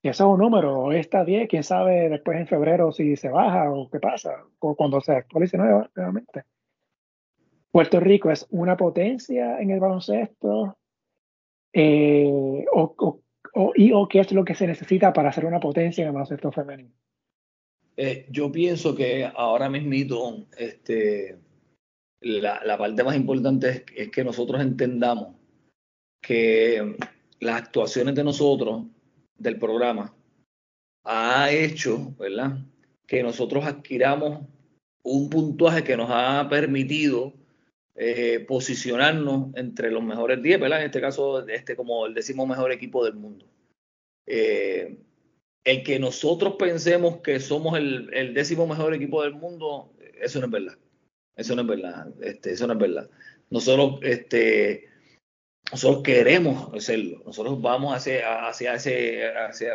y eso es un número, hoy está 10, quién sabe después en febrero si se baja o qué pasa, o cuando se actualice nuevamente. Puerto Rico es una potencia en el baloncesto, eh, o, o, y, o qué es lo que se necesita para hacer una potencia en el baloncesto femenino? Eh, yo pienso que ahora mismo este, la, parte más importante es, que nosotros entendamos que las actuaciones de nosotros, del programa, ha hecho, ¿verdad? Que nosotros adquiramos un puntuaje que nos ha permitido eh, posicionarnos entre los mejores 10, ¿verdad? En este caso, este como el décimo mejor equipo del mundo. Eh, el que nosotros pensemos que somos el, décimo mejor equipo del mundo, eso no es verdad. Eso no es verdad. Este, eso no es verdad. Nosotros, este, nosotros queremos serlo. Nosotros vamos hacia, ese,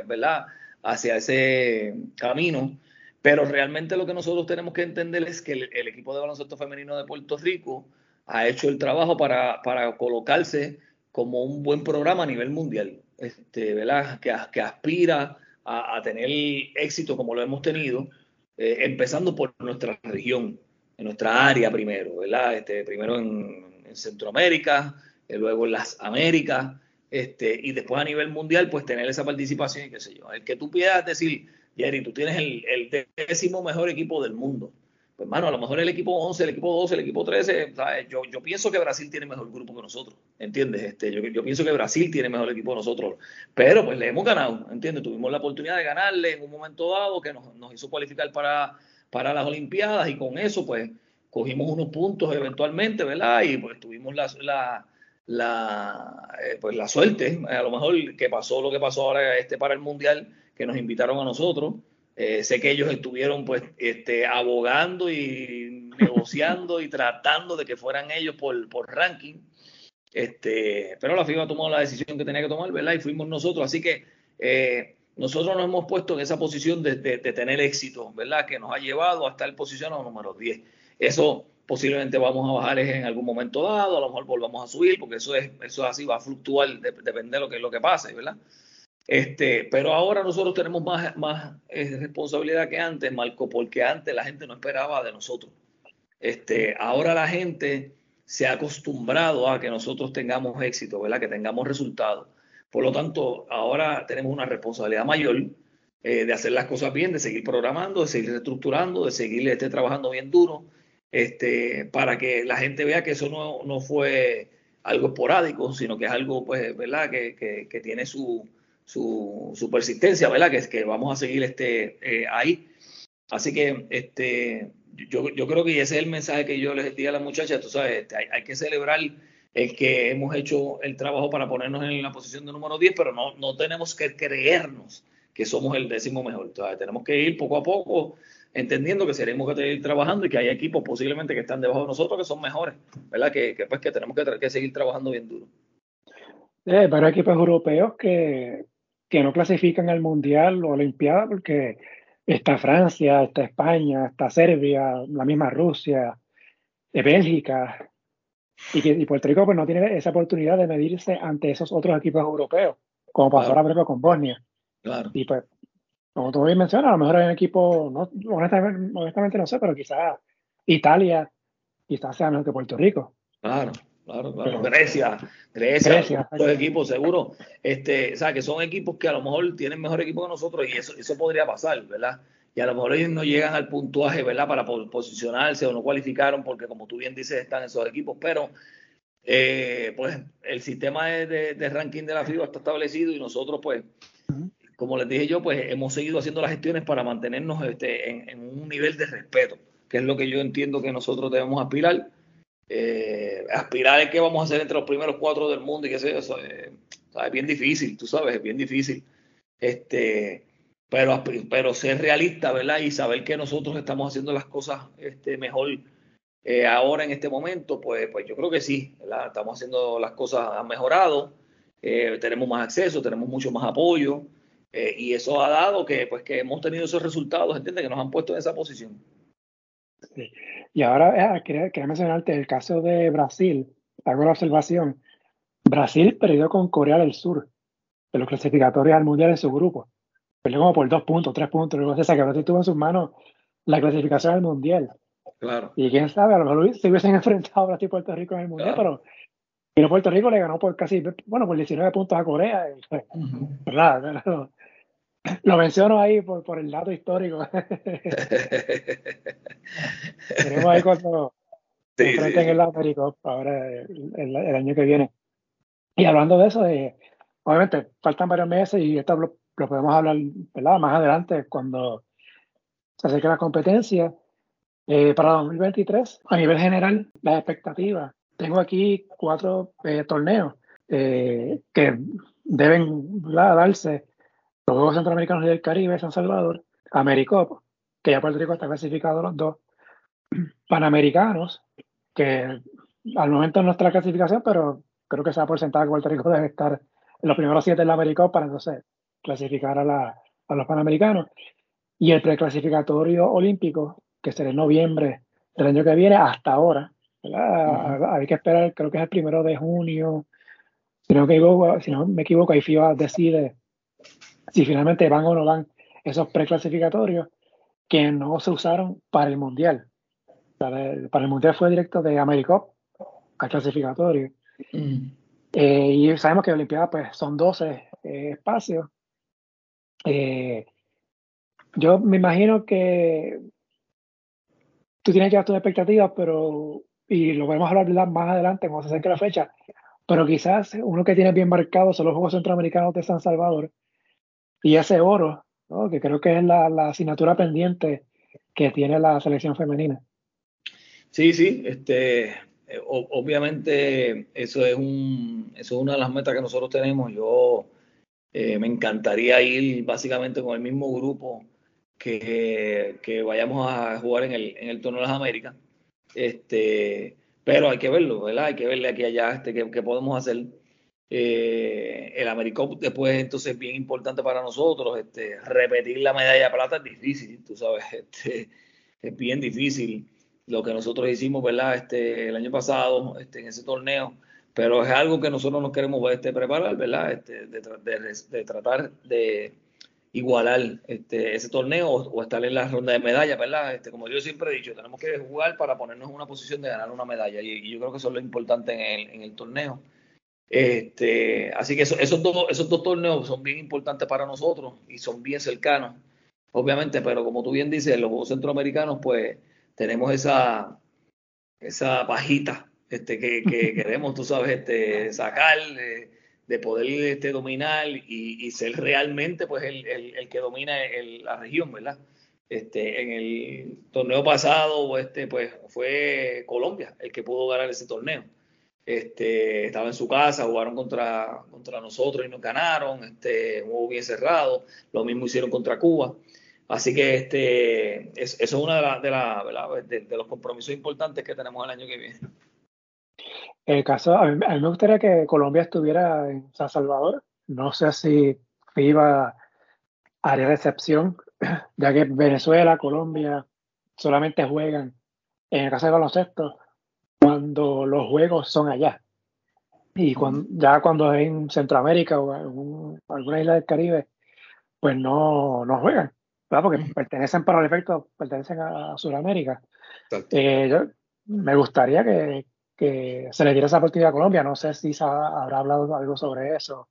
¿verdad? hacia ese camino. Pero realmente lo que nosotros tenemos que entender es que el equipo de baloncesto femenino de Puerto Rico ha hecho el trabajo para, colocarse como un buen programa a nivel mundial, este, ¿verdad? Que aspira a, tener éxito como lo hemos tenido, eh, empezando por nuestra región, en nuestra área primero, ¿verdad? Este, primero en, Centroamérica, eh, luego en las Américas, este, y después a nivel mundial, pues tener esa participación y qué sé yo. El que tú puedas decir, Jerry, tú tienes el, el décimo mejor equipo del mundo pues, mano, a lo mejor el equipo 11, el equipo 12, el equipo 13, Yo, yo pienso que Brasil tiene mejor grupo que nosotros, ¿entiendes? Este, yo, yo pienso que Brasil tiene mejor equipo que nosotros, pero pues le hemos ganado, ¿entiendes? Tuvimos la oportunidad de ganarle en un momento dado que nos, nos hizo cualificar para, para las Olimpiadas y con eso, pues, cogimos unos puntos eventualmente, ¿verdad? Y pues tuvimos la, la, la, eh, pues la suerte, a lo mejor que pasó lo que pasó ahora este para el Mundial, que nos invitaron a nosotros. Eh, sé que ellos estuvieron pues este, abogando y negociando y tratando de que fueran ellos por, por ranking. Este, pero la FIFA tomó la decisión que tenía que tomar, ¿verdad? Y fuimos nosotros. Así que eh, nosotros nos hemos puesto en esa posición de, de, tener éxito, ¿verdad? Que nos ha llevado hasta el posicionado número 10. Eso posiblemente vamos a bajar en algún momento dado, a lo mejor volvamos a subir, porque eso es, eso así, va a fluctuar, depende de lo que, lo que pase, ¿verdad? Este, pero ahora nosotros tenemos más, más eh, responsabilidad que antes, Marco, porque antes la gente no esperaba de nosotros. Este, ahora la gente se ha acostumbrado a que nosotros tengamos éxito, ¿verdad? Que tengamos resultados. Por lo tanto, ahora tenemos una responsabilidad mayor eh, de hacer las cosas bien, de seguir programando, de seguir reestructurando, de seguir este, trabajando bien duro este, para que la gente vea que eso no, no fue algo esporádico, sino que es algo, pues, ¿verdad? Que, que, que tiene su, su, su, persistencia, ¿verdad? Que que vamos a seguir este, eh, ahí. Así que este, yo, yo creo que ese es el mensaje que yo les di a las muchachas, tú sabes, este, hay, hay, que celebrar el que hemos hecho el trabajo para ponernos en la posición de número 10, pero no, no tenemos que creernos que somos el décimo mejor. Entonces, tenemos que ir poco a poco entendiendo que seremos que seguir trabajando y que hay equipos posiblemente que están debajo de nosotros que son mejores, ¿verdad? Que, que pues que tenemos que, que, seguir trabajando bien duro. Eh, equipos europeos que, que no clasifican al Mundial o Olimpiada porque está Francia, está España, está Serbia, la misma Rusia, de Bélgica, y que y Puerto Rico pues, no tiene esa oportunidad de medirse ante esos otros equipos europeos, como pasó claro. ahora con Bosnia. Claro. Y pues como tú bien mencionas, a lo mejor hay un equipo, no, honestamente, honestamente, no sé, pero quizás Italia, quizás sea mejor que Puerto Rico. Claro, claro, claro. Grecia, Grecia, Grecia los equipos seguro, este, o sea, que son equipos que a lo mejor tienen mejor equipo que nosotros y eso, eso podría pasar, ¿verdad? Y a lo mejor ellos no llegan al puntuaje, ¿verdad? Para posicionarse o no cualificaron porque, como tú bien dices, están esos equipos, pero eh, pues el sistema de, de, de, ranking de la FIBA está establecido y nosotros, pues, como les dije yo, pues hemos seguido haciendo las gestiones para mantenernos este, en, en, un nivel de respeto, que es lo que yo entiendo que nosotros debemos aspirar. Eh, aspirar es que vamos a ser entre los primeros cuatro del mundo y que sé eso, eh, es bien difícil, tú sabes, es bien difícil. Este, pero, pero ser realista, ¿verdad? Y saber que nosotros estamos haciendo las cosas este, mejor eh, ahora en este momento, pues, pues yo creo que sí, ¿verdad? Estamos haciendo las cosas, han mejorado, eh, tenemos más acceso, tenemos mucho más apoyo. Eh, y eso ha dado que, pues, que hemos tenido esos resultados, ¿entiendes? Que nos han puesto en esa posición. Sí. Y ahora eh, quería, quería, mencionarte el caso de Brasil. Hago la observación. Brasil perdió con Corea del Sur de los clasificatorios al Mundial en su grupo. Perdió como por dos puntos, tres puntos. O sea, que Brasil tuvo en sus manos la clasificación al Mundial. Claro. Y quién sabe, a lo mejor se hubiesen enfrentado a Brasil y Puerto Rico en el Mundial, claro. pero y Puerto Rico le ganó por casi, bueno, por 19 puntos a Corea. Y, pues, uh -huh. ¿verdad? Lo menciono ahí por, por el dato histórico. Tenemos ahí cuando sí, enfrenten sí. el América ahora el, el, el, año que viene. Y hablando de eso, eh, obviamente faltan varios meses y esto lo, lo, podemos hablar ¿verdad? más adelante cuando se acerque la competencia. Eh, para 2023, a nivel general, las expectativas. Tengo aquí cuatro eh, torneos eh, que deben ¿verdad? darse los Juegos Centroamericanos y del Caribe, San Salvador, Americop, que ya Puerto Rico está clasificado los dos, Panamericanos, que al momento no está la clasificación, pero creo que se ha porcentado que Puerto Rico debe estar en los primeros siete en la Americop para entonces clasificar a, la, a los Panamericanos. Y el preclasificatorio olímpico, que será en noviembre del año que viene, hasta ahora. Uh -huh. Hay que esperar, creo que es el primero de junio. Si no me equivoco, si no me equivoco ahí FIBA decide si finalmente van o no van esos preclasificatorios que no se usaron para el Mundial. Para el, para el Mundial fue directo de Americop al clasificatorio. Mm. Eh, y sabemos que Olimpiada pues, son 12 eh, espacios. Eh, yo me imagino que tú tienes ya tus expectativas, pero, y lo podemos hablar más adelante cuando se acerque la fecha, pero quizás uno que tiene bien marcado son los Juegos Centroamericanos de San Salvador, y ese oro, ¿no? que creo que es la, la, asignatura pendiente que tiene la selección femenina. Sí, sí, este, eh, obviamente eso es, un, eso es una de las metas que nosotros tenemos. Yo eh, me encantaría ir básicamente con el mismo grupo que, que vayamos a jugar en el, en el Torneo de las Américas. Este, pero hay que verlo, ¿verdad? Hay que verle aquí allá este, qué, podemos hacer. Eh, el Americop después entonces es bien importante para nosotros. Este, repetir la medalla de plata es difícil, tú sabes, este, es bien difícil lo que nosotros hicimos, ¿verdad? Este, el año pasado este, en ese torneo, pero es algo que nosotros nos queremos este, preparar, ¿verdad? Este, de, tratar de igualar este, ese torneo o, estar en la ronda de medallas, ¿verdad? Este, como yo siempre he dicho, tenemos que jugar para ponernos en una posición de ganar una medalla y, yo creo que eso es lo importante en el, en el torneo. Este, así que esos, dos, esos dos torneos son bien importantes para nosotros y son bien cercanos, obviamente, pero como tú bien dices, los Juegos Centroamericanos, pues tenemos esa, esa pajita este, que, queremos, tú sabes, este, sacar, de, poder este, dominar y, ser realmente pues el, el, que domina la región, ¿verdad? Este, en el torneo pasado, este, pues fue Colombia el que pudo ganar ese torneo. Este, estaba en su casa, jugaron contra, contra nosotros y nos ganaron, este, un juego bien cerrado, lo mismo hicieron contra Cuba. Así que este, eso es uno de, de, los compromisos importantes que tenemos el año que viene. El caso, a mí, me gustaría que Colombia estuviera en San Salvador. No sé si FIBA haría recepción, ya que Venezuela, Colombia solamente juegan en el caso de baloncesto cuando los juegos son allá. Y cuando, ya cuando es en Centroamérica o en alguna isla del Caribe, pues no, no juegan porque pertenecen para el efecto, pertenecen a, Sudamérica. Eh, me gustaría que, se le diera esa oportunidad a Colombia. No sé si se habrá hablado algo sobre eso.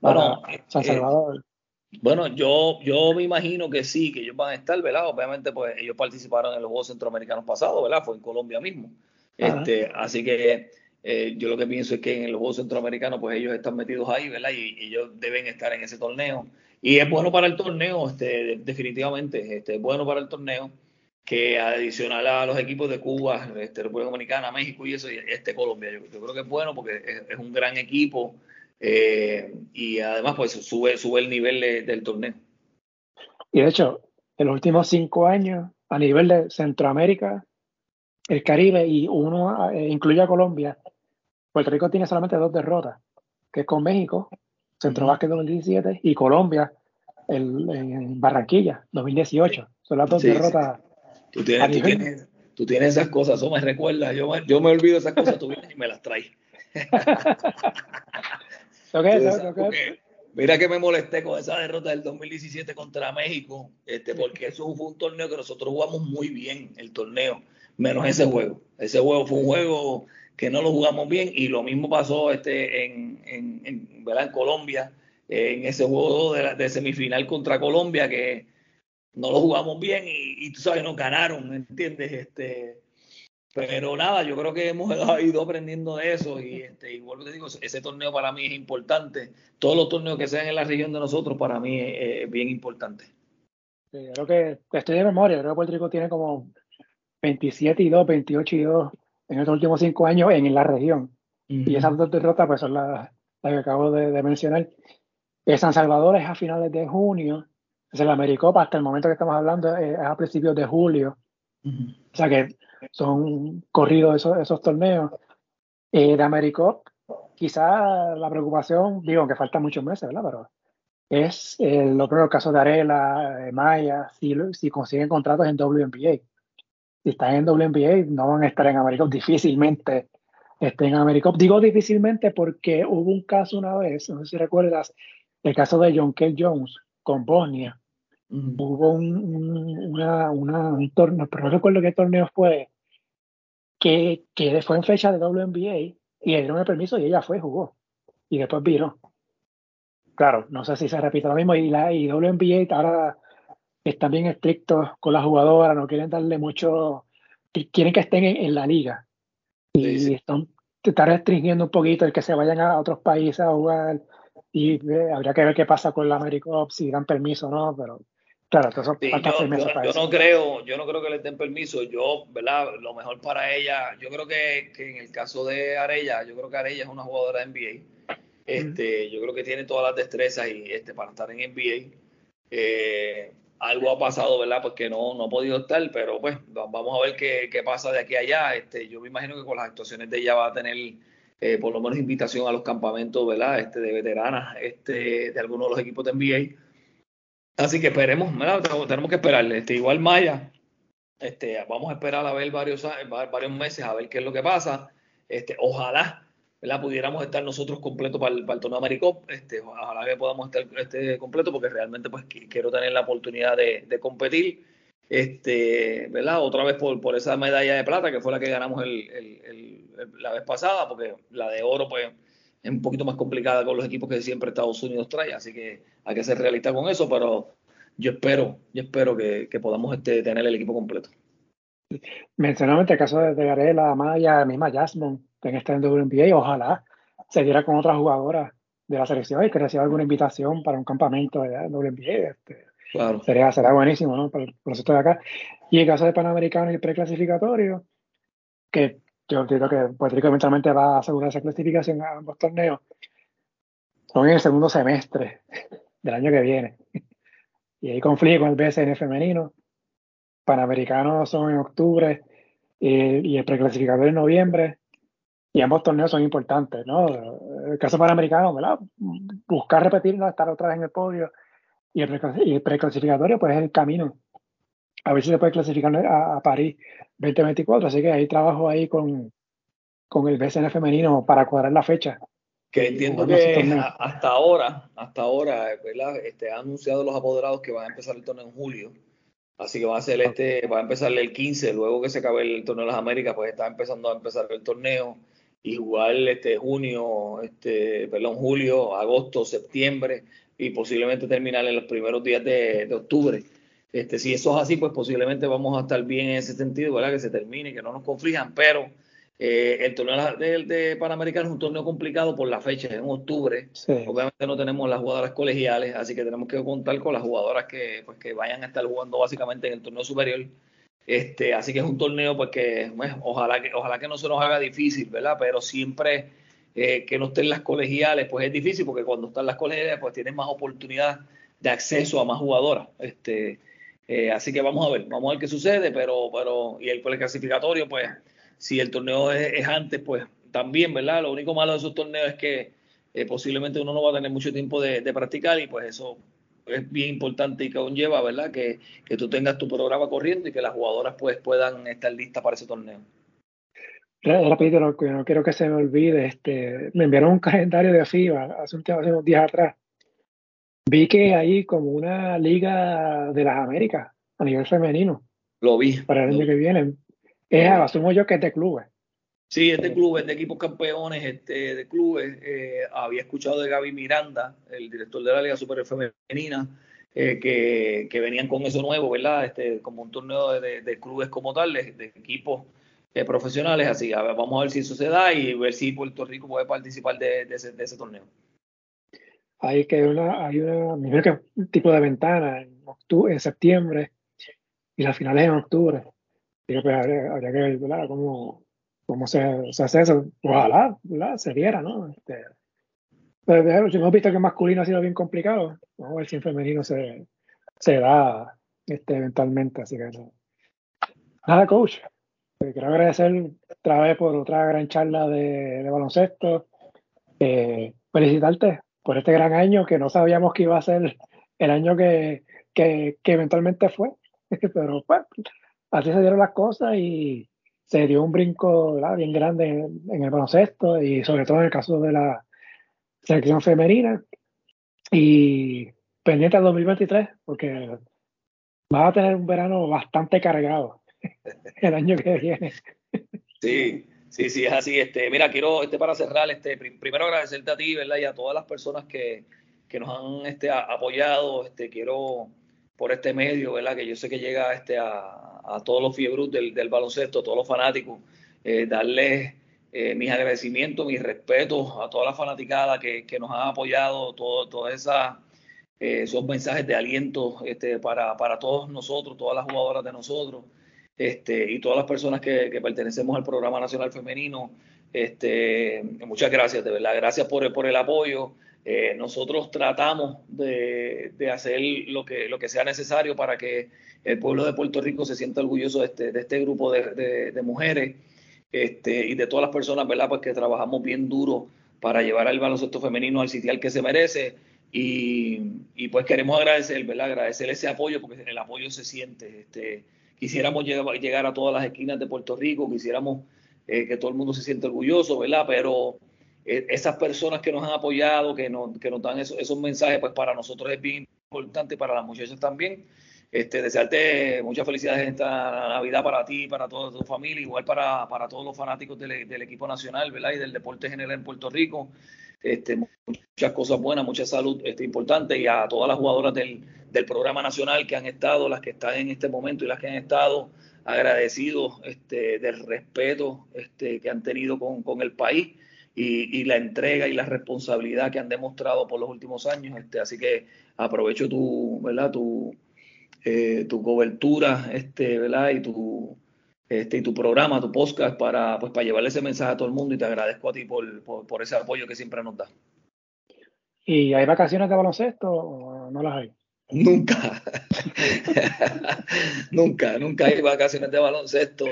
Bueno, San eh, Salvador. bueno, yo, yo me imagino que sí, que ellos van a estar, ¿verdad? Obviamente, pues ellos participaron en los Juegos Centroamericanos pasados, ¿verdad? Fue en Colombia mismo. Este, así que eh, yo lo que pienso es que en los Juegos Centroamericanos, pues ellos están metidos ahí, ¿verdad? Y, y ellos deben estar en ese torneo. Y es bueno para el torneo, este, definitivamente, este, es bueno para el torneo que adicional a los equipos de Cuba, este, República Dominicana, México y eso, este Colombia. Yo, creo que es bueno porque es, un gran equipo eh, y además pues sube, sube el nivel del torneo. Y de hecho, en los últimos cinco años, a nivel de Centroamérica, el Caribe y uno eh, incluye a Colombia, Puerto Rico tiene solamente dos derrotas, que es con México Centro Básquet 2017 y Colombia en Barranquilla 2018. Son las dos derrotas. Tú, tienes, tú, tienes, esas cosas, eso me recuerda. Yo, yo me olvido esas cosas, tú vienes y me las traes. Mira que me molesté con esa derrota del 2017 contra México, este, porque eso fue un torneo que nosotros jugamos muy bien, el torneo, menos ese juego. Ese juego fue un juego que no lo jugamos bien y lo mismo pasó este, en, en, en, en Colombia, en ese juego de, semifinal contra Colombia que no lo jugamos bien y, tú sabes, nos ganaron, ¿me entiendes? Este, pero nada, yo creo que hemos ido aprendiendo de eso y este, igual te digo, ese torneo para mí es importante. Todos los torneos que sean en la región de nosotros para mí es, bien importante. creo que estoy de memoria, creo que Puerto Rico tiene como 27 y 2, 28 y 2 en estos últimos cinco años en la región. Y esas dos derrotas pues son las, que acabo de, mencionar. Eh, San Salvador es a finales de junio, es el Americopa hasta el momento que estamos hablando es a principios de julio. O sea que son corridos esos, esos torneos. Eh, de Americop, quizá la preocupación, digo que faltan muchos meses, ¿verdad? Pero es eh, lo primero, el caso de Arela, Maya, si, si consiguen contratos en WNBA si están en WNBA, no van a estar en Americop, difícilmente estén en Americop. Digo difícilmente porque hubo un caso una vez, no sé si recuerdas, el caso de John K. Jones con Bosnia. Hubo un, una, un torneo, pero no recuerdo qué torneo fue, que, que fue en fecha de WNBA y le dieron el permiso y ella fue, jugó. Y después vino. Claro, no sé si se repite lo mismo. Y la y WNBA ahora están bien estrictos con la jugadora, no quieren darle mucho, quieren que estén en, la liga. Y están, restringiendo un poquito el que se vayan a otros países a jugar. Y eh, habría que ver qué pasa con la AmeriCop, si dan permiso o no, pero Claro, yo, no creo, yo no creo que le den permiso. Yo, ¿verdad? Lo mejor para ella, yo creo que, en el caso de Arella, yo creo que Arella es una jugadora de NBA. Este, yo creo que tiene todas las destrezas y este para estar en NBA. Eh, algo ha pasado, ¿verdad? Porque no, no ha podido estar, pero pues vamos a ver qué, qué pasa de aquí a allá. Este, yo me imagino que con las actuaciones de ella va a tener eh, por lo menos invitación a los campamentos, ¿verdad? Este, de veteranas, este, de algunos de los equipos de NBA Así que esperemos, tenemos que esperarle. Este, igual Maya, este, vamos a esperar a ver varios, varios meses a ver qué es lo que pasa. Este, ojalá ¿verdad? pudiéramos estar nosotros completos para el, para el torneo Americop. Este, ojalá que podamos estar este, completo porque realmente pues quiero tener la oportunidad de, competir. Este, ¿verdad? Otra vez por, esa medalla de plata que fue la que ganamos el, la vez pasada, porque la de oro pues es un poquito más complicada con los equipos que siempre Estados Unidos trae, así que hay que ser realista con eso, pero yo espero, yo espero que, podamos este, tener el equipo completo. Mencionamos el caso de, de Garela, Maya, misma Jasmine, que en este WNBA, ojalá se diera con otras jugadoras de la selección y que reciba alguna invitación para un campamento de WNBA. Este, claro. sería, será buenísimo, ¿no? Por, por eso estoy acá. Y en caso de Panamericano y preclasificatorio, que yo entiendo que Puerto Rico eventualmente va a asegurar esa clasificación a ambos torneos, son en el segundo semestre del año que viene. Y ahí conflige con el BSN femenino. Panamericanos son en octubre y, el preclasificador en noviembre. Y ambos torneos son importantes, ¿no? El caso panamericano, ¿verdad? Buscar repetirlo, estar otra vez en el podio. Y el, preclasificatorio, pues es el camino. A ver si se puede clasificar a, a París 2024. Así que hay trabajo ahí con, con el BCN femenino para cuadrar la fecha. Que entiendo que hasta ahora, hasta ahora, ¿verdad? Este, han anunciado los apoderados que van a empezar el torneo en julio. Así que va a ser este, va a empezar el 15, luego que se acabe el torneo de las Américas, pues está empezando a empezar el torneo y jugar este junio, este, perdón, julio, agosto, septiembre y posiblemente terminar en los primeros días de, de octubre. Este, si eso es así, pues posiblemente vamos a estar bien en ese sentido, ¿verdad? Que se termine, que no nos conflijan, pero eh, el torneo de, de, Panamericano es un torneo complicado por la fecha, es en octubre. Obviamente no tenemos las jugadoras colegiales, así que tenemos que contar con las jugadoras que, pues, que vayan a estar jugando básicamente en el torneo superior. Este, así que es un torneo pues que pues, ojalá que ojalá que no se nos haga difícil, ¿verdad? Pero siempre eh, que no estén las colegiales, pues es difícil porque cuando están las colegiales pues tienen más oportunidad de acceso a más jugadoras. Este, eh, así que vamos a ver, vamos a ver qué sucede, pero, pero, y el, clasificatorio, pues, si el torneo es, antes, pues también, ¿verdad? Lo único malo de esos torneos es que eh, posiblemente uno no va a tener mucho tiempo de, practicar y pues eso es bien importante y que conlleva, ¿verdad? Que, que tú tengas tu programa corriendo y que las jugadoras pues puedan estar listas para ese torneo. Rápido, no, no quiero que se me olvide, este, me enviaron un calendario de FIBA hace, un, hace unos días atrás Vi que hay como una liga de las Américas a nivel femenino. Lo vi. Para el año que viene. Es, asumo yo que es de clubes. Sí, es de clubes, de equipos campeones, este, de clubes. Eh, había escuchado de Gaby Miranda, el director de la Liga Super Femenina, eh, que, que, venían con eso nuevo, ¿verdad? Este, como un torneo de, de clubes como tal, de, equipos eh, profesionales. Así, a ver, vamos a ver si eso se da y ver si Puerto Rico puede participar de, ese, de ese torneo hay que una, hay una, que un tipo de ventana en, octubre, en septiembre y las finales en octubre. Digo, pues habría, que ver cómo, cómo se, se, hace eso. Ojalá se viera, ¿no? Este, pero hemos visto que masculino ha sido bien complicado. Vamos a ver si en femenino se, se da este, eventualmente. Así que nada, coach. Quiero agradecer otra vez por otra gran charla de, de baloncesto. Eh, felicitarte por este gran año que no sabíamos que iba a ser el año que, que, eventualmente fue. Pero pues, así se dieron las cosas y se dio un brinco bien grande en, el baloncesto y sobre todo en el caso de la selección femenina. Y pendiente al 2023, porque va a tener un verano bastante cargado el año que viene. Sí, Sí, sí, es así. Este, mira, quiero, este, para cerrar, este, primero agradecerte a ti, ¿verdad? Y a todas las personas que, que nos han este, apoyado. Este, quiero, por este medio, ¿verdad? Que yo sé que llega este, a, a todos los fiebros del, del baloncesto, a todos los fanáticos, eh, darles eh, mis agradecimientos, mis respetos a toda la fanaticada que, que nos ha apoyado, todo, toda esa esos mensajes de aliento este, para, para todos nosotros, todas las jugadoras de nosotros. Este, y todas las personas que, pertenecemos al programa nacional femenino, este, muchas gracias, de verdad, gracias por, por el apoyo. Eh, nosotros tratamos de, hacer lo que, lo que sea necesario para que el pueblo de Puerto Rico se sienta orgulloso de este, de este grupo de, mujeres este, y de todas las personas, ¿verdad? Pues que trabajamos bien duro para llevar al baloncesto femenino al sitial que se merece. Y, pues queremos agradecer, ¿verdad? Agradecer ese apoyo, porque el apoyo se siente. Este, quisiéramos llegar a todas las esquinas de Puerto Rico, quisiéramos eh, que todo el mundo se sienta orgulloso, ¿verdad? Pero esas personas que nos han apoyado, que nos, que nos dan esos, mensajes, pues para nosotros es bien importante para las muchachas también. Este, desearte muchas felicidades esta Navidad para ti, para toda tu familia, igual para, para todos los fanáticos del, del, equipo nacional, ¿verdad? Y del deporte general en Puerto Rico. Este, muchas cosas buenas, mucha salud este, importante y a todas las jugadoras del, del, programa nacional que han estado, las que están en este momento y las que han estado agradecidos este, del respeto este, que han tenido con, con el país y, y, la entrega y la responsabilidad que han demostrado por los últimos años. Este, así que aprovecho tu, ¿verdad? tu, eh, tu cobertura este, ¿verdad? Y tu, este, y tu programa, tu podcast, para, pues, para llevarle ese mensaje a todo el mundo y te agradezco a ti por, por, ese apoyo que siempre nos da. ¿Y hay vacaciones de baloncesto o no las hay? Nunca, nunca, nunca hay vacaciones de baloncesto.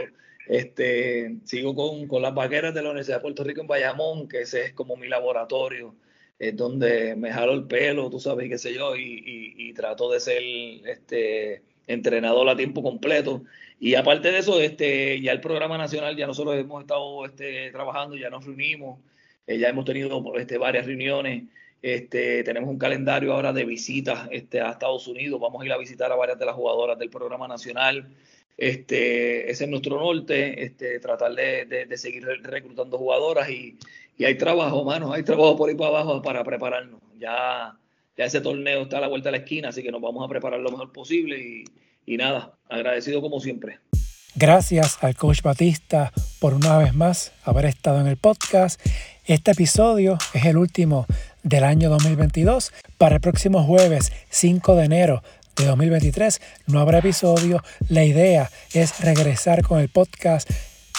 Este, sigo con, con, las vaqueras de la Universidad de Puerto Rico en Bayamón, que ese es como mi laboratorio, es donde me jalo el pelo, tú sabes, qué sé yo, y, y, trato de ser este, entrenador a tiempo completo. Y aparte de eso, este, ya el programa nacional, ya nosotros hemos estado este, trabajando, ya nos reunimos, eh, ya hemos tenido este, varias reuniones. Este, tenemos un calendario ahora de visitas este, a Estados Unidos. Vamos a ir a visitar a varias de las jugadoras del programa nacional. Este, ese es nuestro norte, este, tratar de, de, seguir reclutando jugadoras y, y, hay trabajo, manos, hay trabajo por ahí para abajo para prepararnos. Ya ya ese torneo está a la vuelta de la esquina, así que nos vamos a preparar lo mejor posible y, y nada, agradecido como siempre. Gracias al coach Batista por una vez más haber estado en el podcast. Este episodio es el último del año 2022. Para el próximo jueves 5 de enero de 2023 no habrá episodio. La idea es regresar con el podcast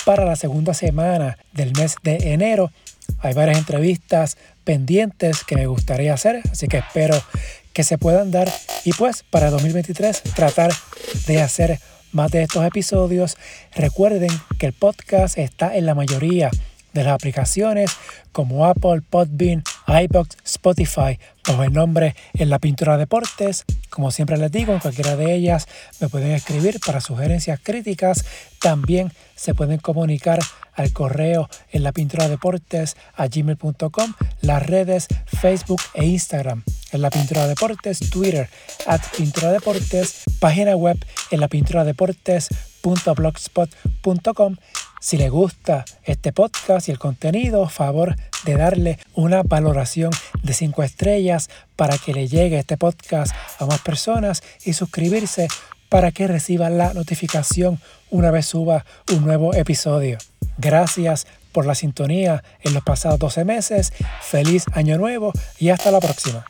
para la segunda semana del mes de enero. Hay varias entrevistas pendientes que me gustaría hacer, así que espero que se puedan dar y pues para 2023 tratar de hacer más de estos episodios. Recuerden que el podcast está en la mayoría de las aplicaciones como Apple, Podbean, iBox, Spotify, bajo el nombre En la Pintura Deportes. Como siempre les digo, en cualquiera de ellas me pueden escribir para sugerencias críticas. También se pueden comunicar al correo en la pintura deportes a gmail.com, las redes Facebook e Instagram en la pintura deportes, Twitter at pintura deportes, página web en la pintura deportes.blogspot.com si le gusta este podcast y el contenido, favor de darle una valoración de 5 estrellas para que le llegue este podcast a más personas y suscribirse para que reciba la notificación una vez suba un nuevo episodio. Gracias por la sintonía en los pasados 12 meses. Feliz año nuevo y hasta la próxima.